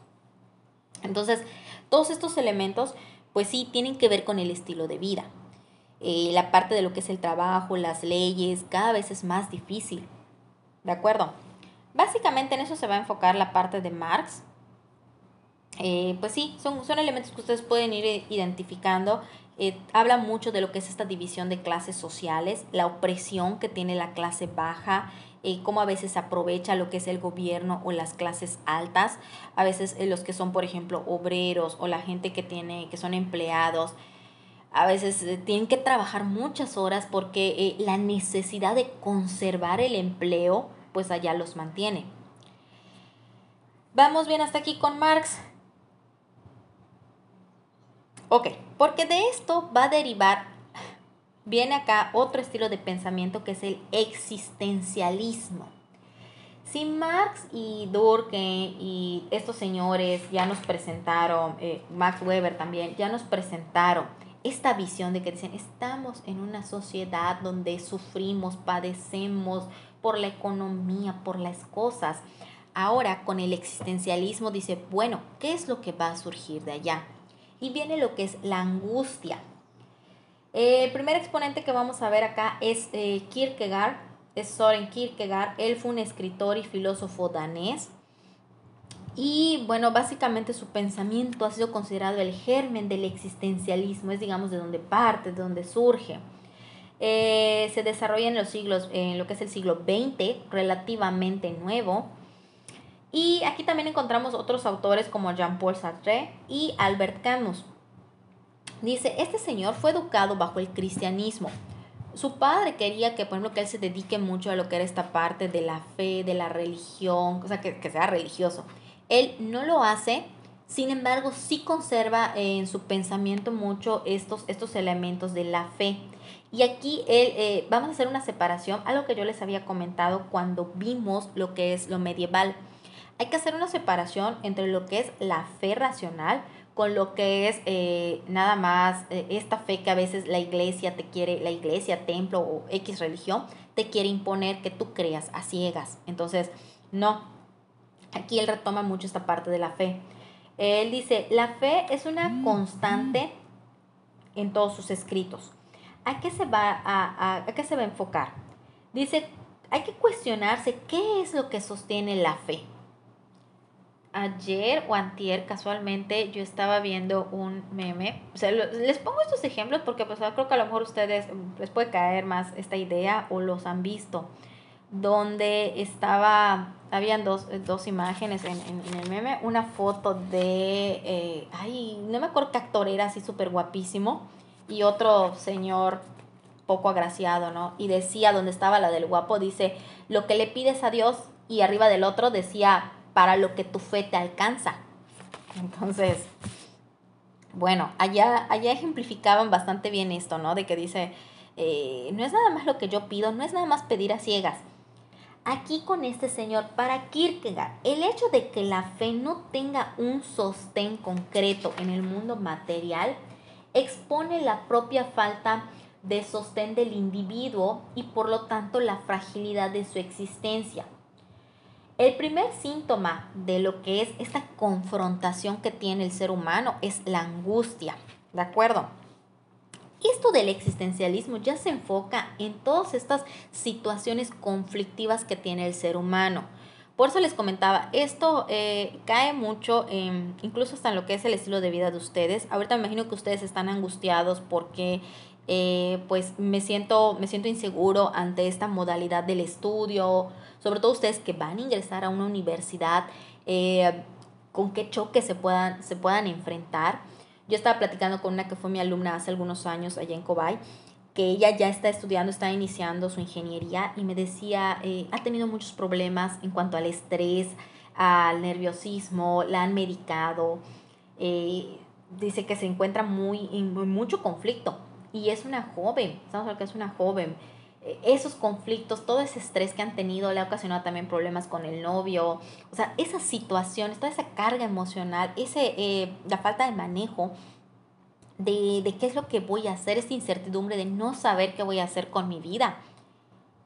Entonces, todos estos elementos, pues sí, tienen que ver con el estilo de vida. Eh, la parte de lo que es el trabajo, las leyes, cada vez es más difícil. ¿De acuerdo? Básicamente en eso se va a enfocar la parte de Marx. eh, pues sí, son, son elementos que ustedes pueden ir identificando. Habla mucho de lo que es esta división de clases sociales, la opresión que tiene la clase baja, eh, cómo a veces aprovecha lo que es el gobierno o las clases altas, a veces eh, los que son, por ejemplo, obreros o la gente que tiene, que son empleados, a veces eh, tienen que trabajar muchas horas porque la necesidad de conservar el empleo, pues allá los mantiene. Vamos bien hasta aquí con Marx. Ok, porque de esto va a derivar viene acá otro estilo de pensamiento que es el existencialismo. Si Marx y Durkheim y estos señores ya nos presentaron, eh, Max Weber también, ya nos presentaron esta visión de que dicen, estamos en una sociedad donde sufrimos, padecemos por la economía, por las cosas. Ahora con el existencialismo dice, bueno, ¿qué es lo que va a surgir de allá? Y viene lo que es la angustia. El primer exponente que vamos a ver acá es eh, Kierkegaard, es Soren Kierkegaard. Él fue un escritor y filósofo danés. Y bueno, básicamente su pensamiento ha sido considerado el germen del existencialismo, es digamos de donde parte, de donde surge. Eh, se desarrolla en los siglos, en lo que es el siglo XX, relativamente nuevo. Y aquí también encontramos otros autores como Jean-Paul Sartre y Albert Camus. Dice, este señor fue educado bajo el cristianismo. Su padre quería que, por ejemplo, que él se dedique mucho a lo que era esta parte de la fe, de la religión, o sea, que, sea religioso. Él no lo hace, sin embargo, sí conserva en su pensamiento mucho estos, estos elementos de la fe. Y aquí él, eh, vamos a hacer una separación, algo que yo les había comentado cuando vimos lo que es lo medieval. Hay que hacer una separación entre lo que es la fe racional, con lo que es eh, nada más eh, esta fe que a veces la iglesia te quiere, la iglesia, templo o X religión, te quiere imponer que tú creas a ciegas. Entonces, no. Aquí él retoma mucho esta parte de la fe. Él dice, la fe es una mm, constante en todos sus escritos. ¿A qué se va a, a qué se va a enfocar? Dice, hay que cuestionarse qué es lo que sostiene la fe ayer o antier casualmente yo estaba viendo un meme. O sea, les pongo estos ejemplos porque pues creo que a lo mejor ustedes mm, les puede caer más esta idea o los han visto. Donde estaba, habían dos, dos imágenes en, en, el meme. Una foto de, eh, ay, no me acuerdo qué actor era así súper guapísimo. Y otro señor poco agraciado, ¿no? Y decía, donde estaba la del guapo, dice, lo que le pides a Dios y arriba del otro decía, para lo que tu fe te alcanza. Entonces, bueno, allá, allá ejemplificaban bastante bien esto, ¿no? De que dice, eh, no es nada más lo que yo pido, no es nada más pedir a ciegas. Aquí con este señor, para Kierkegaard, el hecho de que la fe no tenga un sostén concreto en el mundo material expone la propia falta de sostén del individuo y por lo tanto la fragilidad de su existencia. El primer síntoma de lo que es esta confrontación que tiene el ser humano es la angustia, ¿de acuerdo? Esto del existencialismo ya se enfoca en todas estas situaciones conflictivas que tiene el ser humano. Por eso les comentaba, esto eh, cae mucho, incluso hasta en lo que es el estilo de vida de ustedes. Ahorita me imagino que ustedes están angustiados porque eh, pues me siento, me siento inseguro ante esta modalidad del estudio, sobre todo ustedes que van a ingresar a una universidad, eh, con qué choques se puedan, se puedan enfrentar. Yo estaba platicando con una que fue mi alumna hace algunos años allá en Cobay, que ella ya está estudiando, está iniciando su ingeniería y me decía, eh, ha tenido muchos problemas en cuanto al estrés, al nerviosismo, la han medicado, dice que se encuentra muy en mucho conflicto y es una joven, estamos hablando que es una joven. Eh, esos conflictos, todo ese estrés que han tenido le ha ocasionado también problemas con el novio, o sea, esas situaciones, toda esa carga emocional, ese, eh, la falta de manejo de, de qué es lo que voy a hacer, esta incertidumbre de no saber qué voy a hacer con mi vida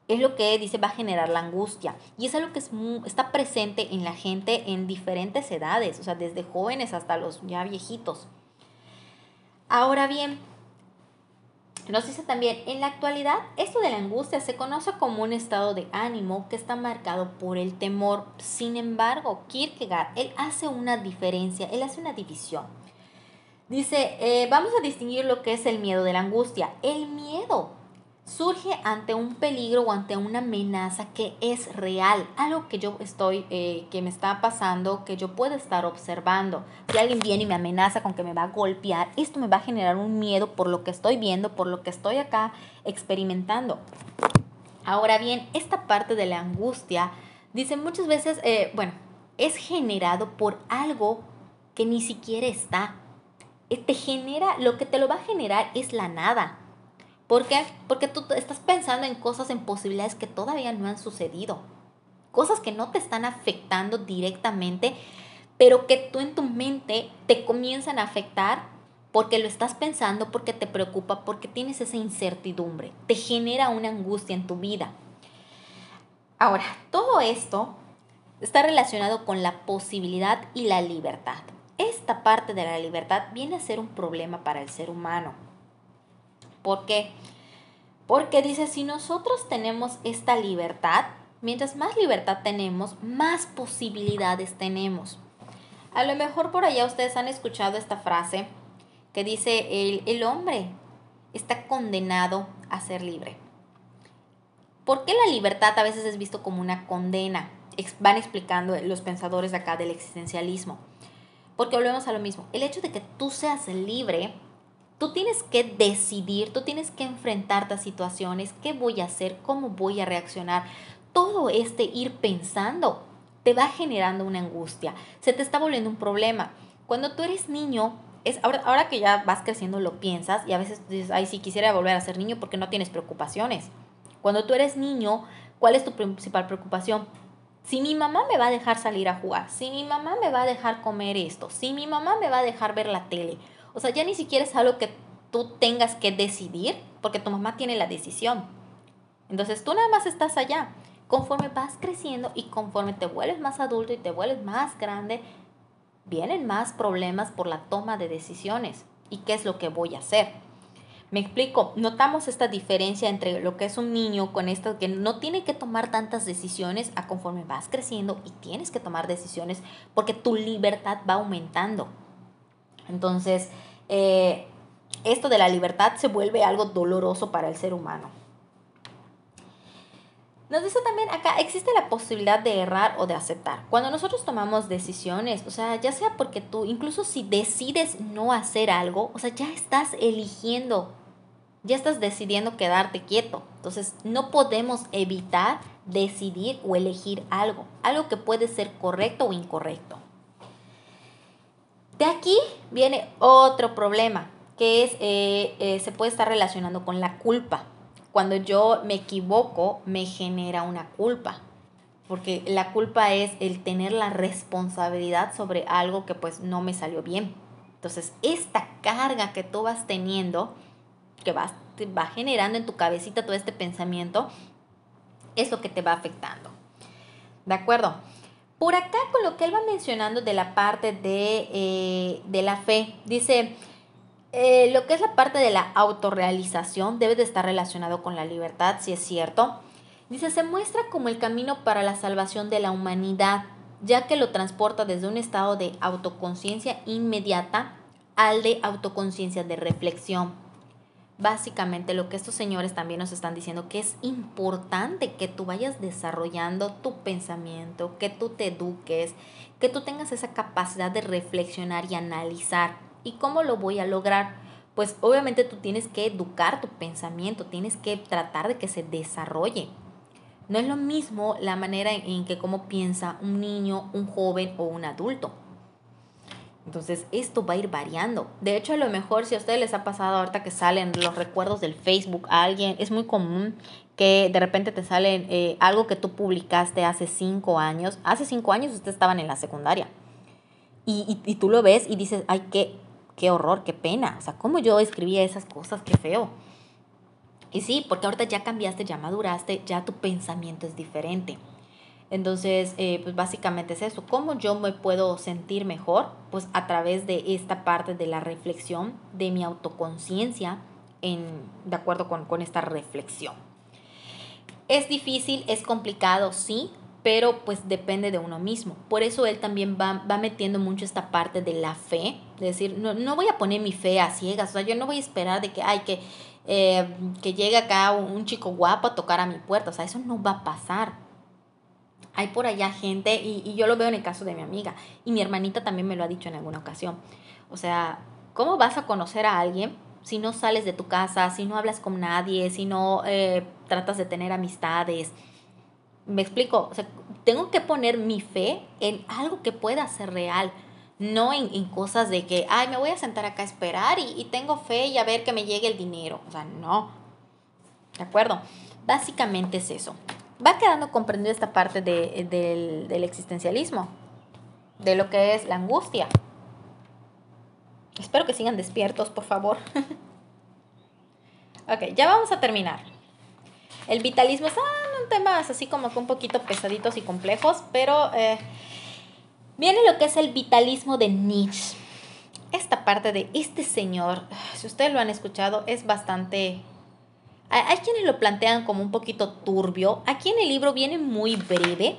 es lo que dice va a generar la angustia. Y es algo que es está presente en la gente en diferentes edades, o sea, desde jóvenes hasta los ya viejitos. Ahora bien, Nos dice también, en la actualidad, esto de la angustia se conoce como un estado de ánimo que está marcado por el temor. Sin embargo, Kierkegaard, él hace una diferencia, él hace una división. Dice, eh, vamos a distinguir lo que es el miedo de la angustia. El miedo surge ante un peligro o ante una amenaza que es real, algo que yo estoy, eh, que me está pasando, que yo puedo estar observando. Si alguien viene y me amenaza con que me va a golpear, esto me va a generar un miedo por lo que estoy viendo, por lo que estoy acá experimentando. Ahora bien, esta parte de la angustia, dice muchas veces, eh, bueno, es generado por algo que ni siquiera está. Te genera, lo que te lo va a generar es la nada ¿Por qué? Porque tú estás pensando en cosas, en posibilidades que todavía no han sucedido. Cosas que no te están afectando directamente, pero que tú en tu mente te comienzan a afectar porque lo estás pensando, porque te preocupa, porque tienes esa incertidumbre. Te genera una angustia en tu vida. Ahora, todo esto está relacionado con la posibilidad y la libertad. Esta parte de la libertad viene a ser un problema para el ser humano. ¿Por qué? Porque dice, si nosotros tenemos esta libertad, mientras más libertad tenemos, más posibilidades tenemos. A lo mejor por allá ustedes han escuchado esta frase que dice, el, el hombre está condenado a ser libre. ¿Por qué la libertad a veces es visto como una condena? Van explicando los pensadores acá del existencialismo. Porque volvemos a lo mismo. El hecho de que tú seas libre Tú tienes que decidir, tú tienes que enfrentarte a situaciones, qué voy a hacer, cómo voy a reaccionar. Todo este ir pensando te va generando una angustia, se te está volviendo un problema. Cuando tú eres niño, es ahora, ahora que ya vas creciendo lo piensas y a veces dices, ay, sí quisiera volver a ser niño porque no tienes preocupaciones. Cuando tú eres niño, ¿cuál es tu principal preocupación? Si mi mamá me va a dejar salir a jugar, si mi mamá me va a dejar comer esto, si mi mamá me va a dejar ver la tele, o sea, ya ni siquiera es algo que tú tengas que decidir, porque tu mamá tiene la decisión. Entonces tú nada más estás allá. Conforme vas creciendo y conforme te vuelves más adulto y te vuelves más grande, vienen más problemas por la toma de decisiones. ¿Y qué es lo que voy a hacer? Me explico, notamos esta diferencia entre lo que es un niño con esto que no tiene que tomar tantas decisiones a conforme vas creciendo y tienes que tomar decisiones porque tu libertad va aumentando. Entonces, eh, esto de la libertad se vuelve algo doloroso para el ser humano. Nos dice también acá, existe la posibilidad de errar o de aceptar. Cuando nosotros tomamos decisiones, o sea, ya sea porque tú, incluso si decides no hacer algo, o sea, ya estás eligiendo, ya estás decidiendo quedarte quieto. Entonces, no podemos evitar decidir o elegir algo, algo que puede ser correcto o incorrecto. De aquí viene otro problema, que es, eh, eh, se puede estar relacionando con la culpa. Cuando yo me equivoco, me genera una culpa, porque la culpa es el tener la responsabilidad sobre algo que pues no me salió bien. Entonces, esta carga que tú vas teniendo, que vas, te va generando en tu cabecita todo este pensamiento, es lo que te va afectando. ¿De acuerdo? Por acá con lo que él va mencionando de la parte de, eh, de la fe, dice, eh, lo que es la parte de la autorrealización debe de estar relacionado con la libertad, si es cierto. Dice, se muestra como el camino para la salvación de la humanidad, ya que lo transporta desde un estado de autoconciencia inmediata al de autoconciencia de reflexión básicamente lo que estos señores también nos están diciendo, que es importante que tú vayas desarrollando tu pensamiento, que tú te eduques, que tú tengas esa capacidad de reflexionar y analizar. ¿Y cómo lo voy a lograr? Pues obviamente tú tienes que educar tu pensamiento, tienes que tratar de que se desarrolle. No es lo mismo la manera en que cómo piensa un niño, un joven o un adulto. Entonces, esto va a ir variando. De hecho, a lo mejor si a ustedes les ha pasado ahorita que salen los recuerdos del Facebook a alguien, es muy común que de repente te salen eh, algo que tú publicaste hace cinco años. Hace cinco años ustedes estaban en la secundaria. Y, y, tú lo ves y dices, ay, qué, qué horror, qué pena. O sea, ¿cómo yo escribía esas cosas? Qué feo. Y sí, porque ahorita ya cambiaste, ya maduraste, ya tu pensamiento es diferente. Entonces, eh, pues básicamente es eso. ¿Cómo yo me puedo sentir mejor? Pues a través de esta parte de la reflexión, de mi autoconciencia, en, de acuerdo con, con esta reflexión. Es difícil, es complicado, sí, pero pues depende de uno mismo. Por eso él también va, va metiendo mucho esta parte de la fe, de decir, no, no, voy a poner mi fe a ciegas, o sea, yo no voy a esperar de que, ay, que, eh, que llegue acá un chico guapo a tocar a mi puerta, o sea, eso no va a pasar. Hay por allá gente, y, y yo lo veo en el caso de mi amiga, y mi hermanita también me lo ha dicho en alguna ocasión, o sea, ¿cómo vas a conocer a alguien si no sales de tu casa, si no hablas con nadie, si no eh, tratas de tener amistades? Me explico, o sea, tengo que poner mi fe en algo que pueda ser real, no en, en cosas de que, ay, me voy a sentar acá a esperar y, y, tengo fe y a ver que me llegue el dinero. O sea, no. ¿De acuerdo? Básicamente es eso. Va quedando comprendido esta parte de, del, del existencialismo, de lo que es la angustia. Espero que sigan despiertos, por favor. ok, ya vamos a terminar. El vitalismo son temas así como que un poquito pesaditos y complejos, pero eh, viene lo que es el vitalismo de Nietzsche. Esta parte de este señor, si ustedes lo han escuchado, es bastante... Hay quienes lo plantean como un poquito turbio. Aquí en el libro viene muy breve,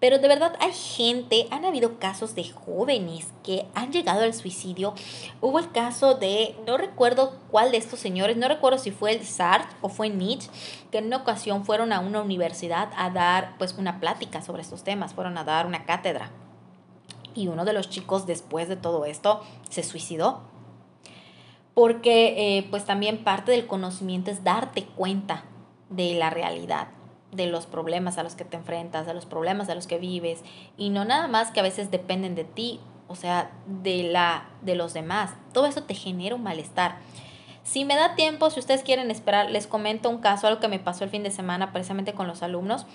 pero de verdad hay gente, han habido casos de jóvenes que han llegado al suicidio. Hubo el caso de, no recuerdo cuál de estos señores, no recuerdo si fue el Sartre o fue Nietzsche, que en una ocasión fueron a una universidad a dar pues una plática sobre estos temas, fueron a dar una cátedra. Y uno de los chicos después de todo esto se suicidó. Porque eh, pues también parte del conocimiento es darte cuenta de la realidad de los problemas a los que te enfrentas, de los problemas a los que vives y no nada más que a veces dependen de ti, o sea, de la de los demás. Todo eso te genera un malestar. Si me da tiempo, si ustedes quieren esperar, les comento un caso, algo que me pasó el fin de semana precisamente con los alumnos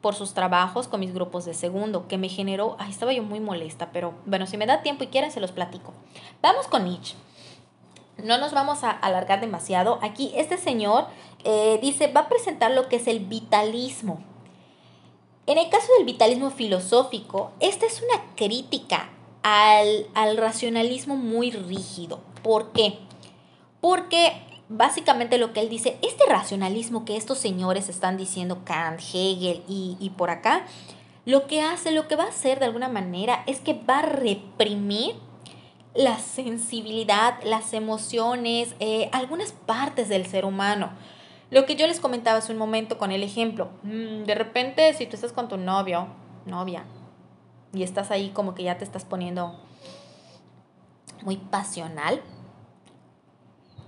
por sus trabajos con mis grupos de segundo, que me generó, ay, estaba yo muy molesta, pero bueno, si me da tiempo y quieren, se los platico. Vamos con Nietzsche. No nos vamos a alargar demasiado. Aquí este señor eh, dice, va a presentar lo que es el vitalismo. En el caso del vitalismo filosófico, esta es una crítica al, al racionalismo muy rígido. ¿Por qué? Porque básicamente lo que él dice, este racionalismo que estos señores están diciendo, Kant, Hegel y, y por acá, lo que hace, lo que va a hacer de alguna manera es que va a reprimir la sensibilidad, las emociones, eh, algunas partes del ser humano. Lo que yo les comentaba hace un momento con el ejemplo, mm, de repente si tú estás con tu novio, novia, y estás ahí como que ya te estás poniendo muy pasional,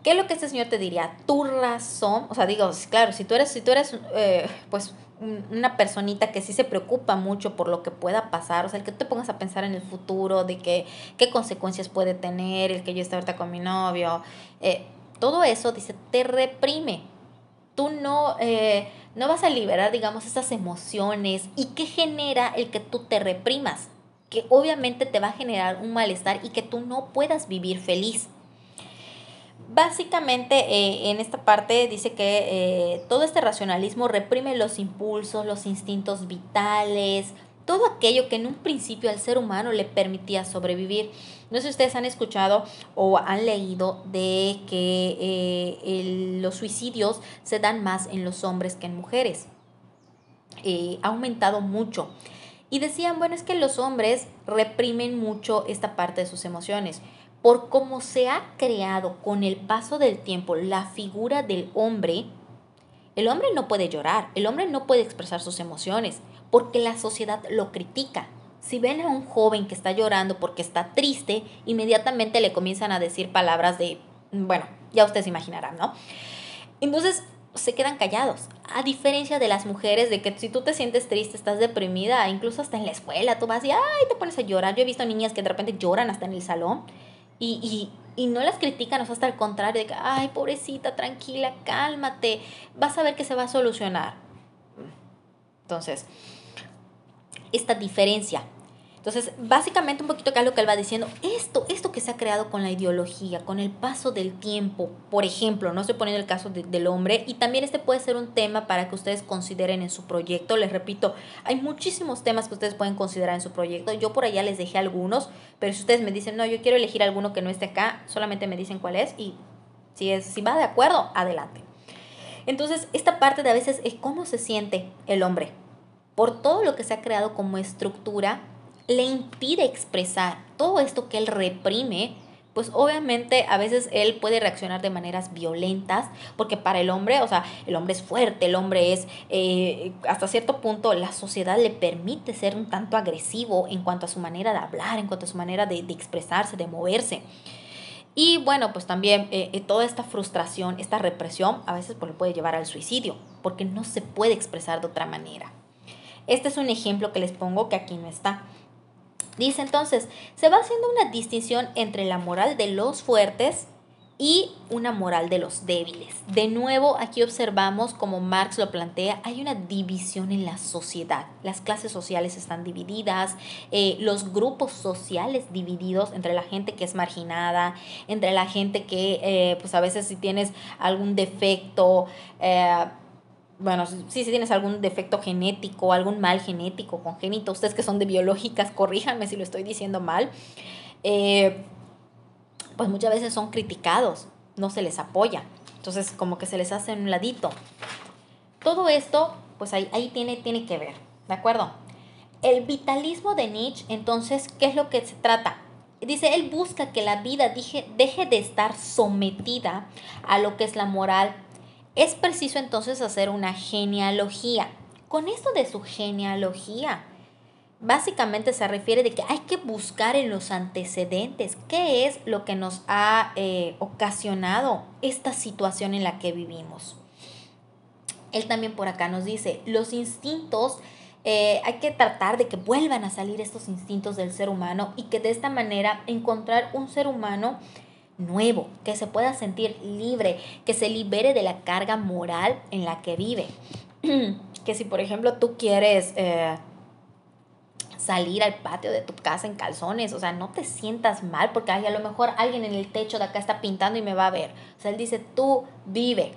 ¿qué es lo que este señor te diría? Tu razón, o sea, digo, claro, si tú eres, si tú eres, eh, pues una personita que sí se preocupa mucho por lo que pueda pasar, o sea, el que te pongas a pensar en el futuro, de que, qué consecuencias puede tener, el que yo esté ahorita con mi novio, eh, todo eso, dice, te reprime. Tú no, eh, no vas a liberar, digamos, esas emociones y qué genera el que tú te reprimas, que obviamente te va a generar un malestar y que tú no puedas vivir feliz. Básicamente eh, en esta parte dice que eh, todo este racionalismo reprime los impulsos, los instintos vitales, todo aquello que en un principio al ser humano le permitía sobrevivir. No sé si ustedes han escuchado o han leído de que eh, los suicidios se dan más en los hombres que en mujeres. ha aumentado mucho. Y decían, bueno, es que los hombres reprimen mucho esta parte de sus emociones por cómo se ha creado con el paso del tiempo la figura del hombre, el hombre no puede llorar, el hombre no puede expresar sus emociones, porque la sociedad lo critica. Si ven a un joven que está llorando porque está triste, inmediatamente le comienzan a decir palabras de, bueno, ya ustedes imaginarán, ¿no? Entonces se quedan callados. A diferencia de las mujeres, de que si tú te sientes triste, estás deprimida, incluso hasta en la escuela, tú vas y, ay, te pones a llorar. Yo he visto niñas que de repente lloran hasta en el salón y, y, y no las critican, o sea, hasta el contrario, de que, ay, pobrecita, tranquila, cálmate, vas a ver que se va a solucionar. Entonces, esta diferencia entonces, básicamente un poquito acá lo que él va diciendo, esto, esto que se ha creado con la ideología, con el paso del tiempo, por ejemplo, no estoy poniendo el caso del hombre, y también este puede ser un tema para que ustedes consideren en su proyecto. Les repito, hay muchísimos temas que ustedes pueden considerar en su proyecto. Yo por allá les dejé algunos, pero si ustedes me dicen, no, yo quiero elegir alguno que no esté acá, solamente me dicen cuál es y Si, es, si va de acuerdo, adelante. Entonces, esta parte de a veces es cómo se siente el hombre. Por todo lo que se ha creado como estructura, le impide expresar todo esto que él reprime pues obviamente a veces él puede reaccionar de maneras violentas, porque para el hombre, o sea, el hombre es fuerte, el hombre es, eh, hasta cierto punto, la sociedad le permite ser un tanto agresivo en cuanto a su manera de hablar, en cuanto a su manera de, expresarse, de moverse. Y bueno, pues también eh, eh, toda esta frustración, esta represión, a veces pues, puede llevar al suicidio, porque no se puede expresar de otra manera. Este es un ejemplo que les pongo que aquí no está. Dice entonces, se va haciendo una distinción entre la moral de los fuertes y una moral de los débiles. De nuevo, aquí observamos, como Marx lo plantea, hay una división en la sociedad. Las clases sociales están divididas, eh, los grupos sociales divididos entre la gente que es marginada, entre la gente que, eh, pues a veces si tienes algún defecto, eh, bueno, si, si tienes algún defecto genético, algún mal genético, congénito, ustedes que son de biológicas, corríjanme si lo estoy diciendo mal, eh, pues muchas veces son criticados, no se les apoya, entonces como que se les hace un ladito. Todo esto, pues ahí, ahí tiene, tiene que ver, ¿de acuerdo? El vitalismo de Nietzsche, entonces, ¿qué es lo que se trata? Dice, él busca que la vida deje, deje de estar sometida a lo que es la moral es preciso entonces hacer una genealogía. Con esto de su genealogía, básicamente se refiere de que hay que buscar en los antecedentes qué es lo que nos ha eh, ocasionado esta situación en la que vivimos. Él también por acá nos dice, los instintos, eh, hay que tratar de que vuelvan a salir estos instintos del ser humano y que de esta manera encontrar un ser humano nuevo, que se pueda sentir libre, que se libere de la carga moral en la que vive. que si, por ejemplo, tú quieres eh, salir al patio de tu casa en calzones, o sea, no te sientas mal porque hay a lo mejor alguien en el techo de acá está pintando y me va a ver. O sea, él dice, tú vive,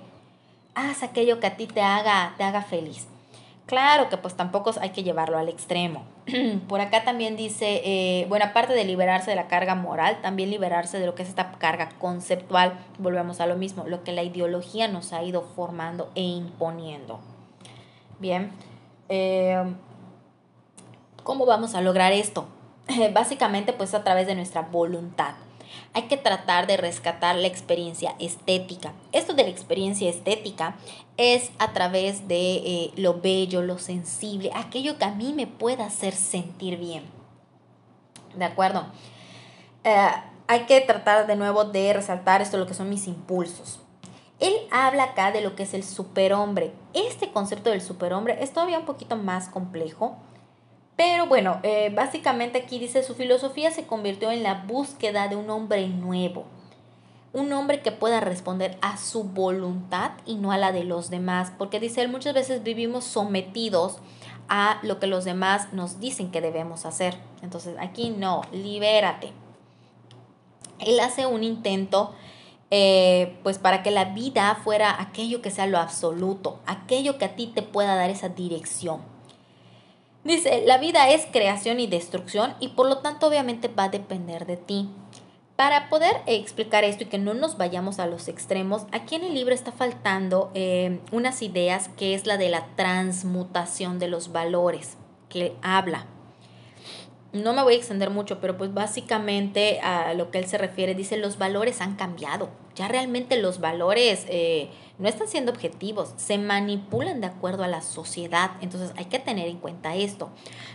haz aquello que a ti te haga, te haga feliz. Claro que pues tampoco hay que llevarlo al extremo. Por acá también dice, eh, bueno, aparte de liberarse de la carga moral, también liberarse de lo que es esta carga conceptual. Volvemos a lo mismo, lo que la ideología nos ha ido formando e imponiendo. Bien, eh, ¿cómo vamos a lograr esto? Básicamente pues a través de nuestra voluntad hay que tratar de rescatar la experiencia estética. Esto de la experiencia estética es a través de eh, lo bello, lo sensible, aquello que a mí me pueda hacer sentir bien. ¿De acuerdo? Eh, hay que tratar de nuevo de resaltar esto, lo que son mis impulsos. Él habla acá de lo que es el superhombre. Este concepto del superhombre es todavía un poquito más complejo pero bueno, eh, básicamente aquí dice, su filosofía se convirtió en la búsqueda de un hombre nuevo, un hombre que pueda responder a su voluntad y no a la de los demás, porque dice él, muchas veces vivimos sometidos a lo que los demás nos dicen que debemos hacer. Entonces aquí no, libérate. Él hace un intento eh, pues para que la vida fuera aquello que sea lo absoluto, aquello que a ti te pueda dar esa dirección. Dice, la vida es creación y destrucción y por lo tanto obviamente va a depender de ti. Para poder explicar esto y que no nos vayamos a los extremos, aquí en el libro está faltando eh, unas ideas que es la de la transmutación de los valores que habla. No me voy a extender mucho, pero pues básicamente a lo que él se refiere, dice, los valores han cambiado. Ya realmente los valores eh, no están siendo objetivos, se manipulan de acuerdo a la sociedad. Entonces hay que tener en cuenta esto.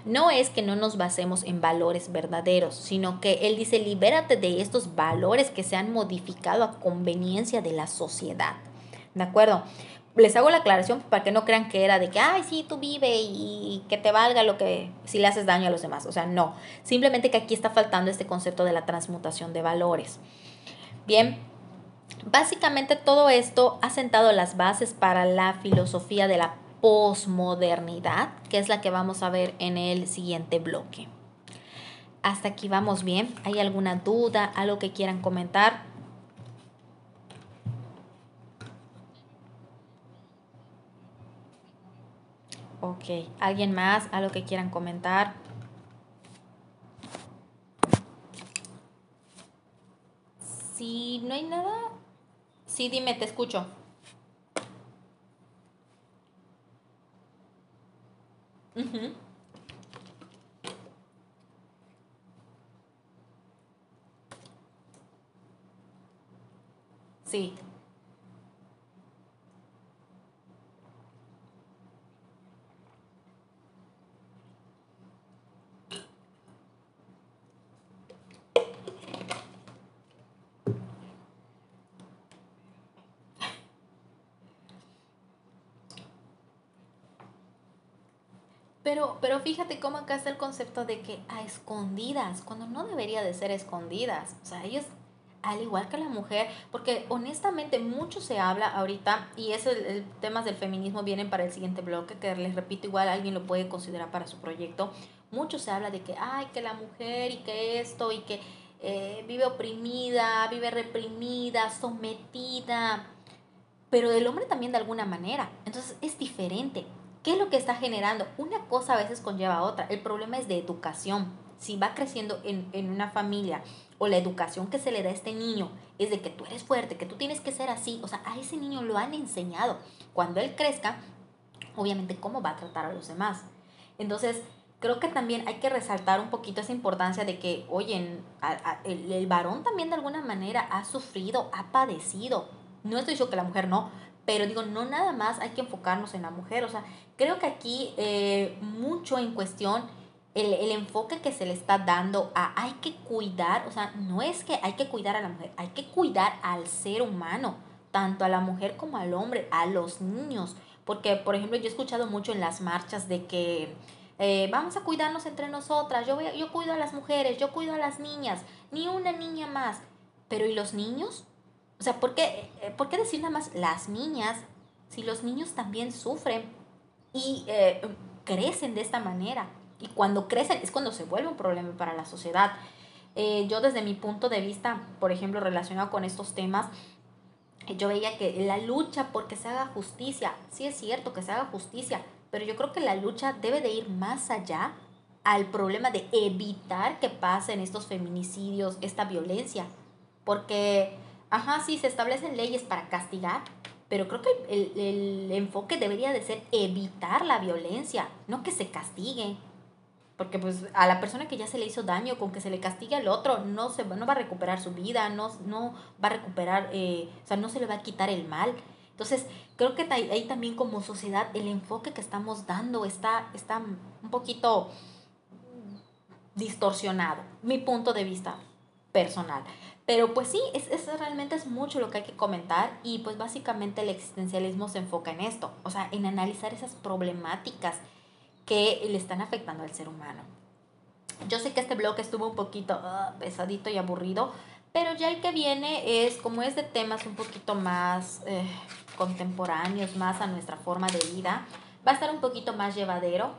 No es que no nos basemos en valores verdaderos, sino que él dice, libérate de estos valores que se han modificado a conveniencia de la sociedad. ¿De acuerdo? Les hago la aclaración para que no crean que era de que, ay, sí, tú vive y que te valga lo que, si le haces daño a los demás. O sea, no. Simplemente que aquí está faltando este concepto de la transmutación de valores. Bien, Básicamente todo esto ha sentado las bases para la filosofía de la posmodernidad, que es la que vamos a ver en el siguiente bloque. Hasta aquí vamos bien. ¿Hay alguna duda, algo que quieran comentar? Ok, ¿alguien más? ¿Algo que quieran comentar? Si no hay nada, Sí, dime, te escucho. Ujú. Sí. Pero, pero fíjate cómo acá está el concepto de que a escondidas, cuando no debería de ser escondidas. O sea, ellos, al igual que la mujer, porque honestamente mucho se habla ahorita, y el, el temas del feminismo vienen para el siguiente bloque, que les repito, igual alguien lo puede considerar para su proyecto. Mucho se habla de que, ay, que la mujer y que esto y que eh, vive oprimida, vive reprimida, sometida, pero del hombre también de alguna manera. Entonces es diferente. ¿Qué es lo que está generando? Una cosa a veces conlleva a otra. El problema es de educación. Si va creciendo en, en una familia o la educación que se le da a este niño es de que tú eres fuerte, que tú tienes que ser así, o sea, a ese niño lo han enseñado. Cuando él crezca, obviamente, ¿cómo va a tratar a los demás? Entonces, creo que también hay que resaltar un poquito esa importancia de que, oye, el, el varón también de alguna manera ha sufrido, ha padecido. No estoy diciendo que la mujer no, pero digo, no nada más hay que enfocarnos en la mujer, o sea, creo que aquí eh, mucho en cuestión el, el, enfoque que se le está dando a hay que cuidar, o sea, no es que hay que cuidar a la mujer, hay que cuidar al ser humano, tanto a la mujer como al hombre, a los niños, porque por ejemplo yo he escuchado mucho en las marchas de que eh, vamos a cuidarnos entre nosotras, yo, yo cuido a las mujeres, yo cuido a las niñas, ni una niña más, pero ¿y los niños? O sea, ¿por qué, eh, ¿por qué decir nada más las niñas si los niños también sufren y eh, crecen de esta manera? Y cuando crecen es cuando se vuelve un problema para la sociedad. Eh, yo desde mi punto de vista, por ejemplo, relacionado con estos temas, yo veía que la lucha porque se haga justicia, sí es cierto que se haga justicia, pero yo creo que la lucha debe de ir más allá al problema de evitar que pasen estos feminicidios, esta violencia, porque Ajá, sí, se establecen leyes para castigar, pero creo que el, el, enfoque debería de ser evitar la violencia, no que se castigue. Porque pues a la persona que ya se le hizo daño, con que se le castigue al otro, no, se, no va a recuperar su vida, no, no va a recuperar, eh, o sea, no se le va a quitar el mal. Entonces, creo que ahí también como sociedad el enfoque que estamos dando está, está un poquito distorsionado, mi punto de vista personal. Pero pues sí, es, es, realmente es mucho lo que hay que comentar y pues básicamente el existencialismo se enfoca en esto, o sea, en analizar esas problemáticas que le están afectando al ser humano. Yo sé que este blog estuvo un poquito uh, pesadito y aburrido, pero ya el que viene es, como es de temas un poquito más eh, contemporáneos, más a nuestra forma de vida, va a estar un poquito más llevadero,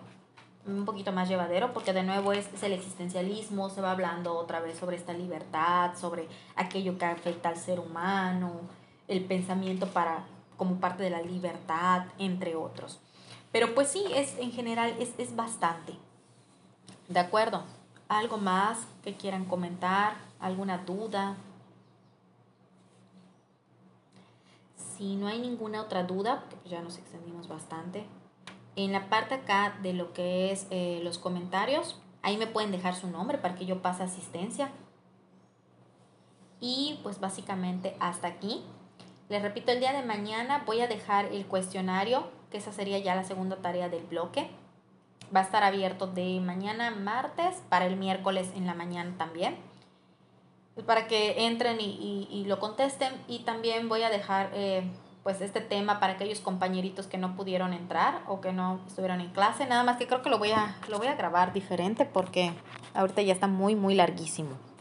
un poquito más llevadero, porque de nuevo es, el existencialismo, se va hablando otra vez sobre esta libertad, sobre aquello que afecta al ser humano, el pensamiento para, como parte de la libertad, entre otros. Pero pues sí, es, en general es, es bastante. ¿De acuerdo? ¿Algo más que quieran comentar? ¿Alguna duda? Si no hay ninguna otra duda, porque ya nos extendimos bastante, en la parte acá de lo que es eh, los comentarios, ahí me pueden dejar su nombre para que yo pase asistencia. Y pues básicamente hasta aquí. Les repito, el día de mañana voy a dejar el cuestionario, que esa sería ya la segunda tarea del bloque. Va a estar abierto de mañana martes para el miércoles en la mañana también. Para que entren y, y, y lo contesten. Y también voy a dejar... Eh, pues este tema para aquellos compañeritos que no pudieron entrar o que no estuvieron en clase. Nada más que creo que lo voy a, lo voy a grabar diferente porque ahorita ya está muy, muy larguísimo.